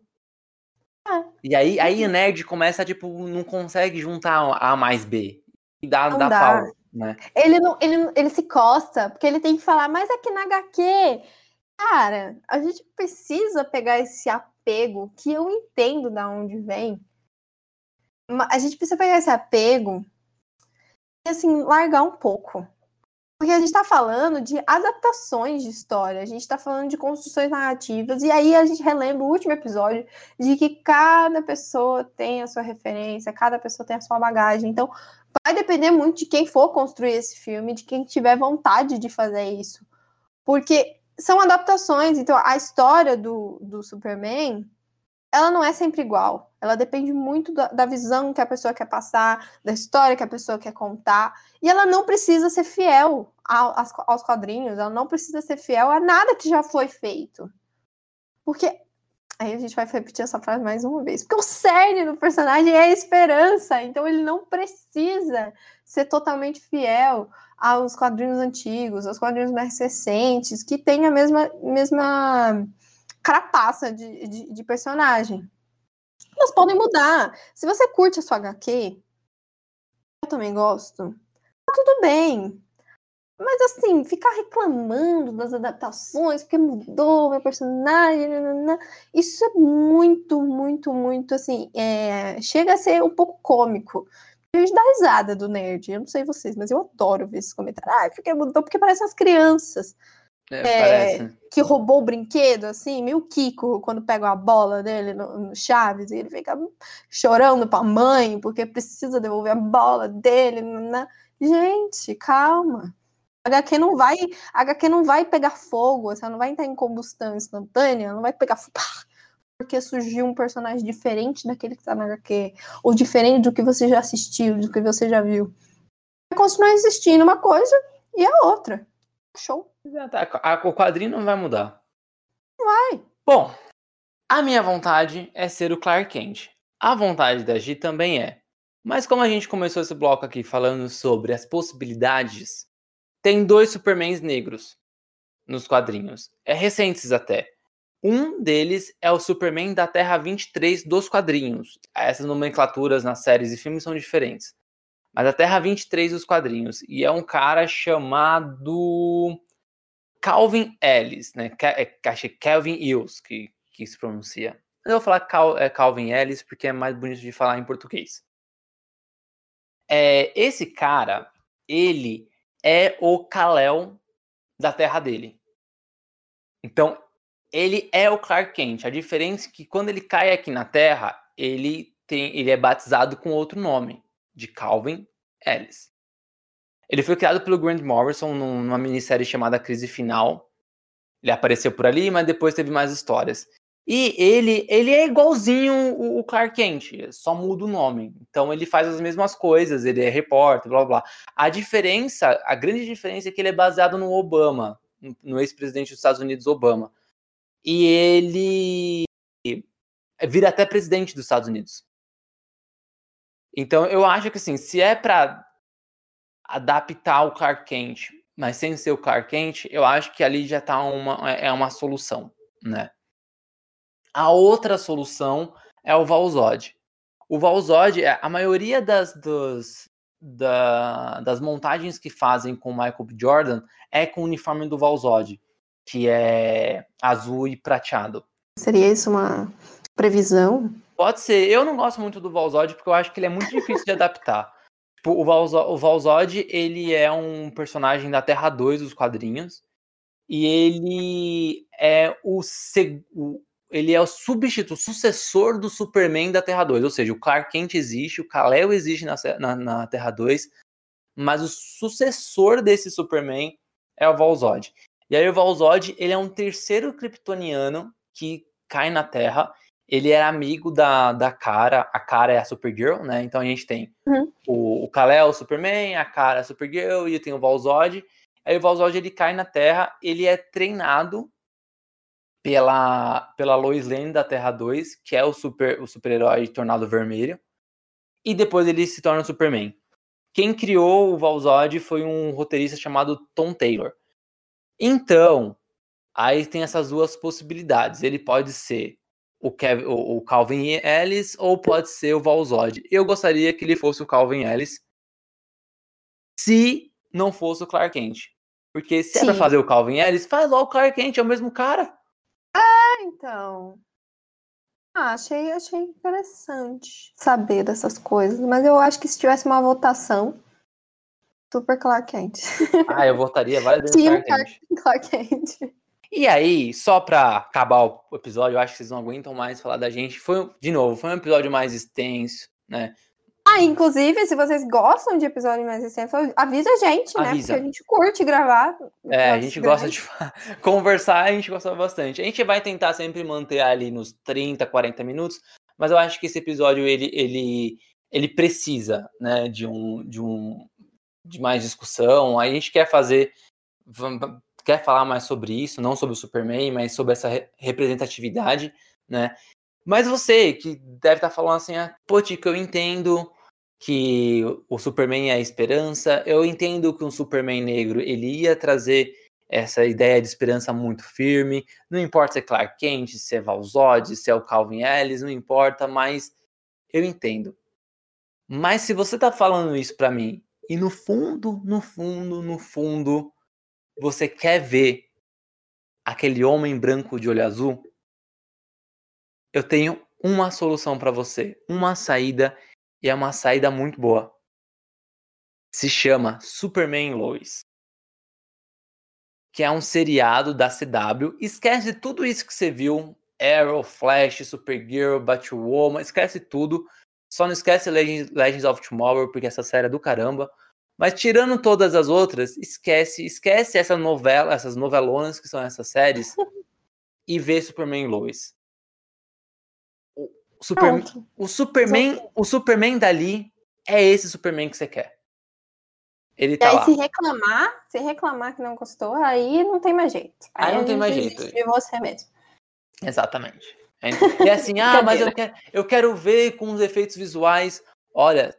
É. E aí, aí o uhum. nerd começa, tipo, não consegue juntar A mais B. E dá, dá, dá. pau, né? Ele, não, ele, ele se costa, porque ele tem que falar, mas aqui na HQ, cara, a gente precisa pegar esse apego, que eu entendo da onde vem. A gente precisa pegar esse apego e, assim, largar um pouco. Porque a gente está falando de adaptações de história, a gente está falando de construções narrativas, e aí a gente relembra o último episódio de que cada pessoa tem a sua referência, cada pessoa tem a sua bagagem. Então, vai depender muito de quem for construir esse filme, de quem tiver vontade de fazer isso. Porque são adaptações, então a história do, do Superman ela não é sempre igual. Ela depende muito da, da, visão que a pessoa quer passar, da história que a pessoa quer contar. E ela não precisa ser fiel ao, aos quadrinhos, ela não precisa ser fiel a nada que já foi feito. Porque. Aí a gente vai repetir essa frase mais uma vez. Porque o cerne do personagem é a esperança. Então ele não precisa ser totalmente fiel aos quadrinhos antigos, aos quadrinhos mais recentes, que tem a mesma. mesma carapaça de, de, de personagem. Elas podem mudar. Se você curte a sua HQ, eu também gosto, tá tudo bem. Mas assim, ficar reclamando das adaptações, porque mudou meu personagem, nanana, isso é muito, muito, muito assim. É, chega a ser um pouco cômico. A gente dá risada do nerd. Eu não sei vocês, mas eu adoro ver esses comentários. Ah, porque mudou porque parecem as crianças. É, é, que roubou o brinquedo, assim, meio Kiko, quando pega a bola dele no, no Chaves, e ele fica chorando pra mãe, porque precisa devolver a bola dele. Né? Gente, calma. A HQ não vai, a HQ não vai pegar fogo, você não vai entrar em combustão instantânea, não vai pegar (laughs) porque surgiu um personagem diferente daquele que tá na HQ, ou diferente do que você já assistiu, do que você já viu. Vai continuar existindo uma coisa e a outra. Show. O quadrinho não vai mudar. Vai. Bom, a minha vontade é ser o Clark Kent. A vontade da G também é. Mas como a gente começou esse bloco aqui falando sobre as possibilidades, tem dois Supermans negros. nos quadrinhos. É recentes até. Um deles é o Superman da Terra 23 dos quadrinhos. Essas nomenclaturas nas séries e filmes são diferentes. Mas a Terra 23 dos quadrinhos. E é um cara chamado Calvin Ellis, né? É, que Calvin Ills que, que se pronuncia. Eu vou falar Cal, é Calvin Ellis porque é mais bonito de falar em português. É, esse cara, ele é o Kal-El da terra dele. Então, ele é o Clark Kent. A diferença é que quando ele cai aqui na Terra, ele tem, ele é batizado com outro nome, de Calvin Ellis. Ele foi criado pelo Grant Morrison numa minissérie chamada Crise Final. Ele apareceu por ali, mas depois teve mais histórias. E ele, ele é igualzinho o Clark Kent, só muda o nome. Então ele faz as mesmas coisas, ele é repórter, blá blá. A diferença, a grande diferença é que ele é baseado no Obama, no ex-presidente dos Estados Unidos Obama. E ele vira até presidente dos Estados Unidos. Então eu acho que assim, se é para adaptar o Clark Kent, mas sem ser o Clark Kent, eu acho que ali já tá uma é uma solução, né? A outra solução é o Valzod. O Valzod, é, a maioria das, dos, da, das montagens que fazem com o Michael. Jordan é com o uniforme do Valzod, que é azul e prateado. Seria isso uma previsão? Pode ser. Eu não gosto muito do Valzod porque eu acho que ele é muito difícil de adaptar. Tipo, o, Valzod, o Valzod, ele é um personagem da Terra 2 dos quadrinhos. E ele é o, o ele é o substituto, o sucessor do Superman da Terra 2. Ou seja, o Clark Kent existe, o Kal-El existe na, na, na, Terra 2, mas o sucessor desse Superman é o Valzod. E aí o Valzod, ele é um terceiro kryptoniano que cai na Terra. Ele é amigo da, da Kara, a Kara é a Supergirl, né? Então a gente tem uhum. o, o Kal-El, o Superman, a Kara, a Supergirl, e tem o Valzod. Aí o Valzod, ele cai na Terra, ele é treinado pela, pela Lois Lane da Terra 2, que é o super o super-herói Tornado Vermelho, e depois ele se torna o Superman. Quem criou o Valzod foi um roteirista chamado Tom Taylor. Então, aí tem essas duas possibilidades. Ele pode ser o, Kevin, o, o Calvin Ellis ou pode ser o Valzod. Eu gostaria que ele fosse o Calvin Ellis se não fosse o Clark Kent. Porque se Sim. é pra fazer o Calvin Ellis, faz logo o Clark Kent, é o mesmo cara. É, então. Ah, achei, achei interessante saber dessas coisas, mas eu acho que se tivesse uma votação, super Clark Kent. Ah, eu votaria várias (laughs) vezes Clark, Kent. Clark Kent. E aí, só pra acabar o episódio, eu acho que vocês não aguentam mais falar da gente. Foi, de novo, foi um episódio mais extenso, né? Ah, inclusive, se vocês gostam de episódios mais extensos, avisa a gente, né? Avisa. Porque a gente curte gravar. É, a gente gosta de (laughs) conversar, a gente gosta bastante. A gente vai tentar sempre manter ali nos 30, 40 minutos, mas eu acho que esse episódio ele, ele, ele precisa, né, de um, de um de mais discussão. A gente quer fazer quer falar mais sobre isso, não sobre o Superman, mas sobre essa representatividade, né? Mas você que deve estar tá falando assim, ah, pô, Tico, eu entendo que o Superman é a esperança, eu entendo que um Superman negro ele ia trazer essa ideia de esperança muito firme, não importa se é Clark Kent, se é Valzod, se é o Calvin Ellis, não importa, mas eu entendo. Mas se você tá falando isso para mim e no fundo, no fundo, no fundo, você quer ver aquele homem branco de olho azul, eu tenho uma solução para você, uma saída e é uma saída muito boa. Se chama Superman Lois. Que é um seriado da CW. Esquece tudo isso que você viu. Arrow, Flash, Supergirl, Batwoman. Esquece tudo. Só não esquece Legends, Legends of Tomorrow, porque essa série é do caramba. Mas tirando todas as outras, esquece, esquece essa novela, essas novelonas que são essas séries (laughs) e vê Superman Lois. O, Super, o Superman, o Superman dali é esse Superman que você quer. Ele tá e aí, lá. se reclamar, se reclamar que não gostou, aí não tem mais jeito. Aí, aí não tem mais jeito. De você mesmo. Exatamente. É assim, (laughs) ah, mas eu quero, eu quero ver com os efeitos visuais. Olha,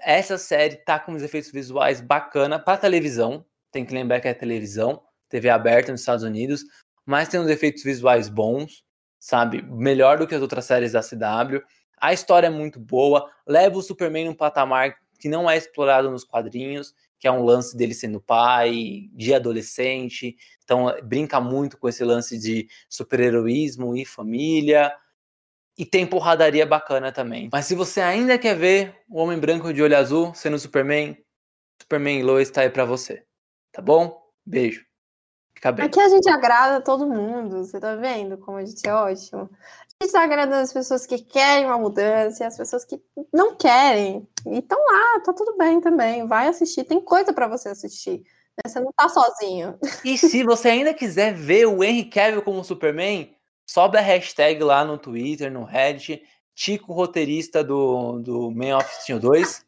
essa série tá com os efeitos visuais bacana para televisão. Tem que lembrar que é televisão, TV aberta nos Estados Unidos, mas tem uns efeitos visuais bons, sabe? Melhor do que as outras séries da CW. A história é muito boa, leva o Superman num patamar que não é explorado nos quadrinhos, que é um lance dele sendo pai, de adolescente, então brinca muito com esse lance de super-heroísmo e família. E tem porradaria bacana também. Mas se você ainda quer ver o Homem Branco de Olho Azul sendo Superman, Superman e Lois tá aí pra você. Tá bom? Beijo. Fica bem. Aqui a gente agrada todo mundo, você tá vendo como a gente é ótimo? A gente tá agradando as pessoas que querem uma mudança e as pessoas que não querem. E estão lá, tá tudo bem também. Vai assistir, tem coisa para você assistir. Né? Você não tá sozinho. E se você ainda quiser ver o Henry Cavill como Superman, sobe a hashtag lá no Twitter, no Reddit, Tico, roteirista do, do Man of Steel 2,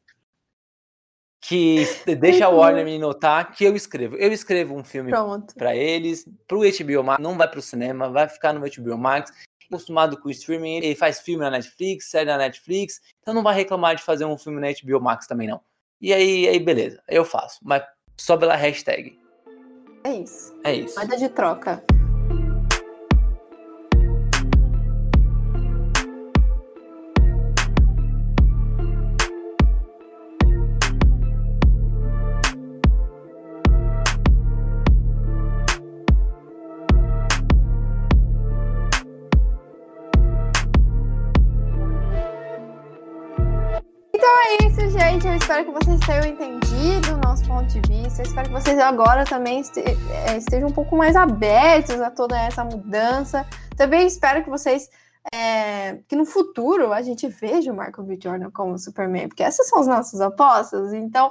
que deixa o Warner me notar que eu escrevo. Eu escrevo um filme para eles, pro HBO Max, não vai pro cinema, vai ficar no HBO Max. Acostumado com o streaming, ele faz filme na Netflix, série na Netflix, então não vai reclamar de fazer um filme na HBO Max também não. E aí, aí beleza, eu faço, mas só pela hashtag. É isso. É isso. Nada de troca. Tenham entendido o nosso ponto de vista. Espero que vocês agora também é, estejam um pouco mais abertos a toda essa mudança. Também espero que vocês. É, que no futuro a gente veja o Michael B. Jordan como Superman, porque essas são as nossas apostas. Então,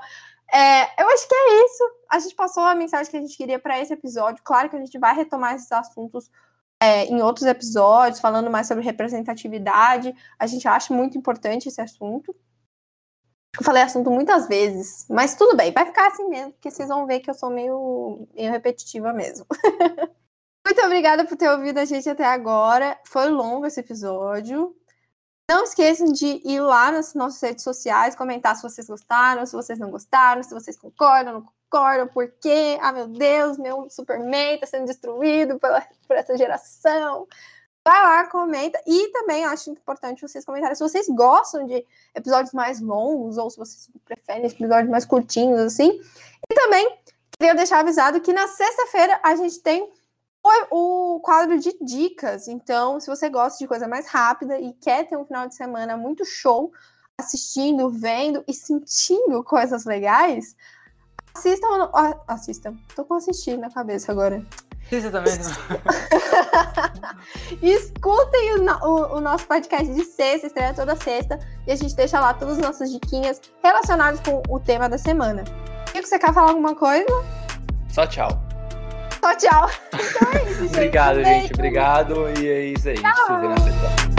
é, eu acho que é isso. A gente passou a mensagem que a gente queria para esse episódio. Claro que a gente vai retomar esses assuntos é, em outros episódios, falando mais sobre representatividade. A gente acha muito importante esse assunto. Eu falei assunto muitas vezes, mas tudo bem, vai ficar assim mesmo, porque vocês vão ver que eu sou meio, meio repetitiva mesmo. (laughs) Muito obrigada por ter ouvido a gente até agora. Foi longo esse episódio. Não esqueçam de ir lá nas nossas redes sociais, comentar se vocês gostaram, se vocês não gostaram, se vocês concordam, não concordam, por quê? Ah, meu Deus, meu Superman está sendo destruído pela, por essa geração. Vai lá, comenta. E também acho importante vocês comentarem se vocês gostam de episódios mais longos ou se vocês preferem episódios mais curtinhos, assim. E também queria deixar avisado que na sexta-feira a gente tem o, o quadro de dicas. Então, se você gosta de coisa mais rápida e quer ter um final de semana muito show, assistindo, vendo e sentindo coisas legais, assistam. Assistam. Tô com assistir na cabeça agora. Isso também. (laughs) Escutem o, o, o, nosso podcast de sexta, estreia toda sexta, e a gente deixa lá todas as nossas diquinhas relacionadas com o tema da semana. Chico, você quer falar alguma coisa? Só tchau. Só tchau. (laughs) Então é isso, gente. Obrigado, gente. Obrigado. E é isso aí. Tchau.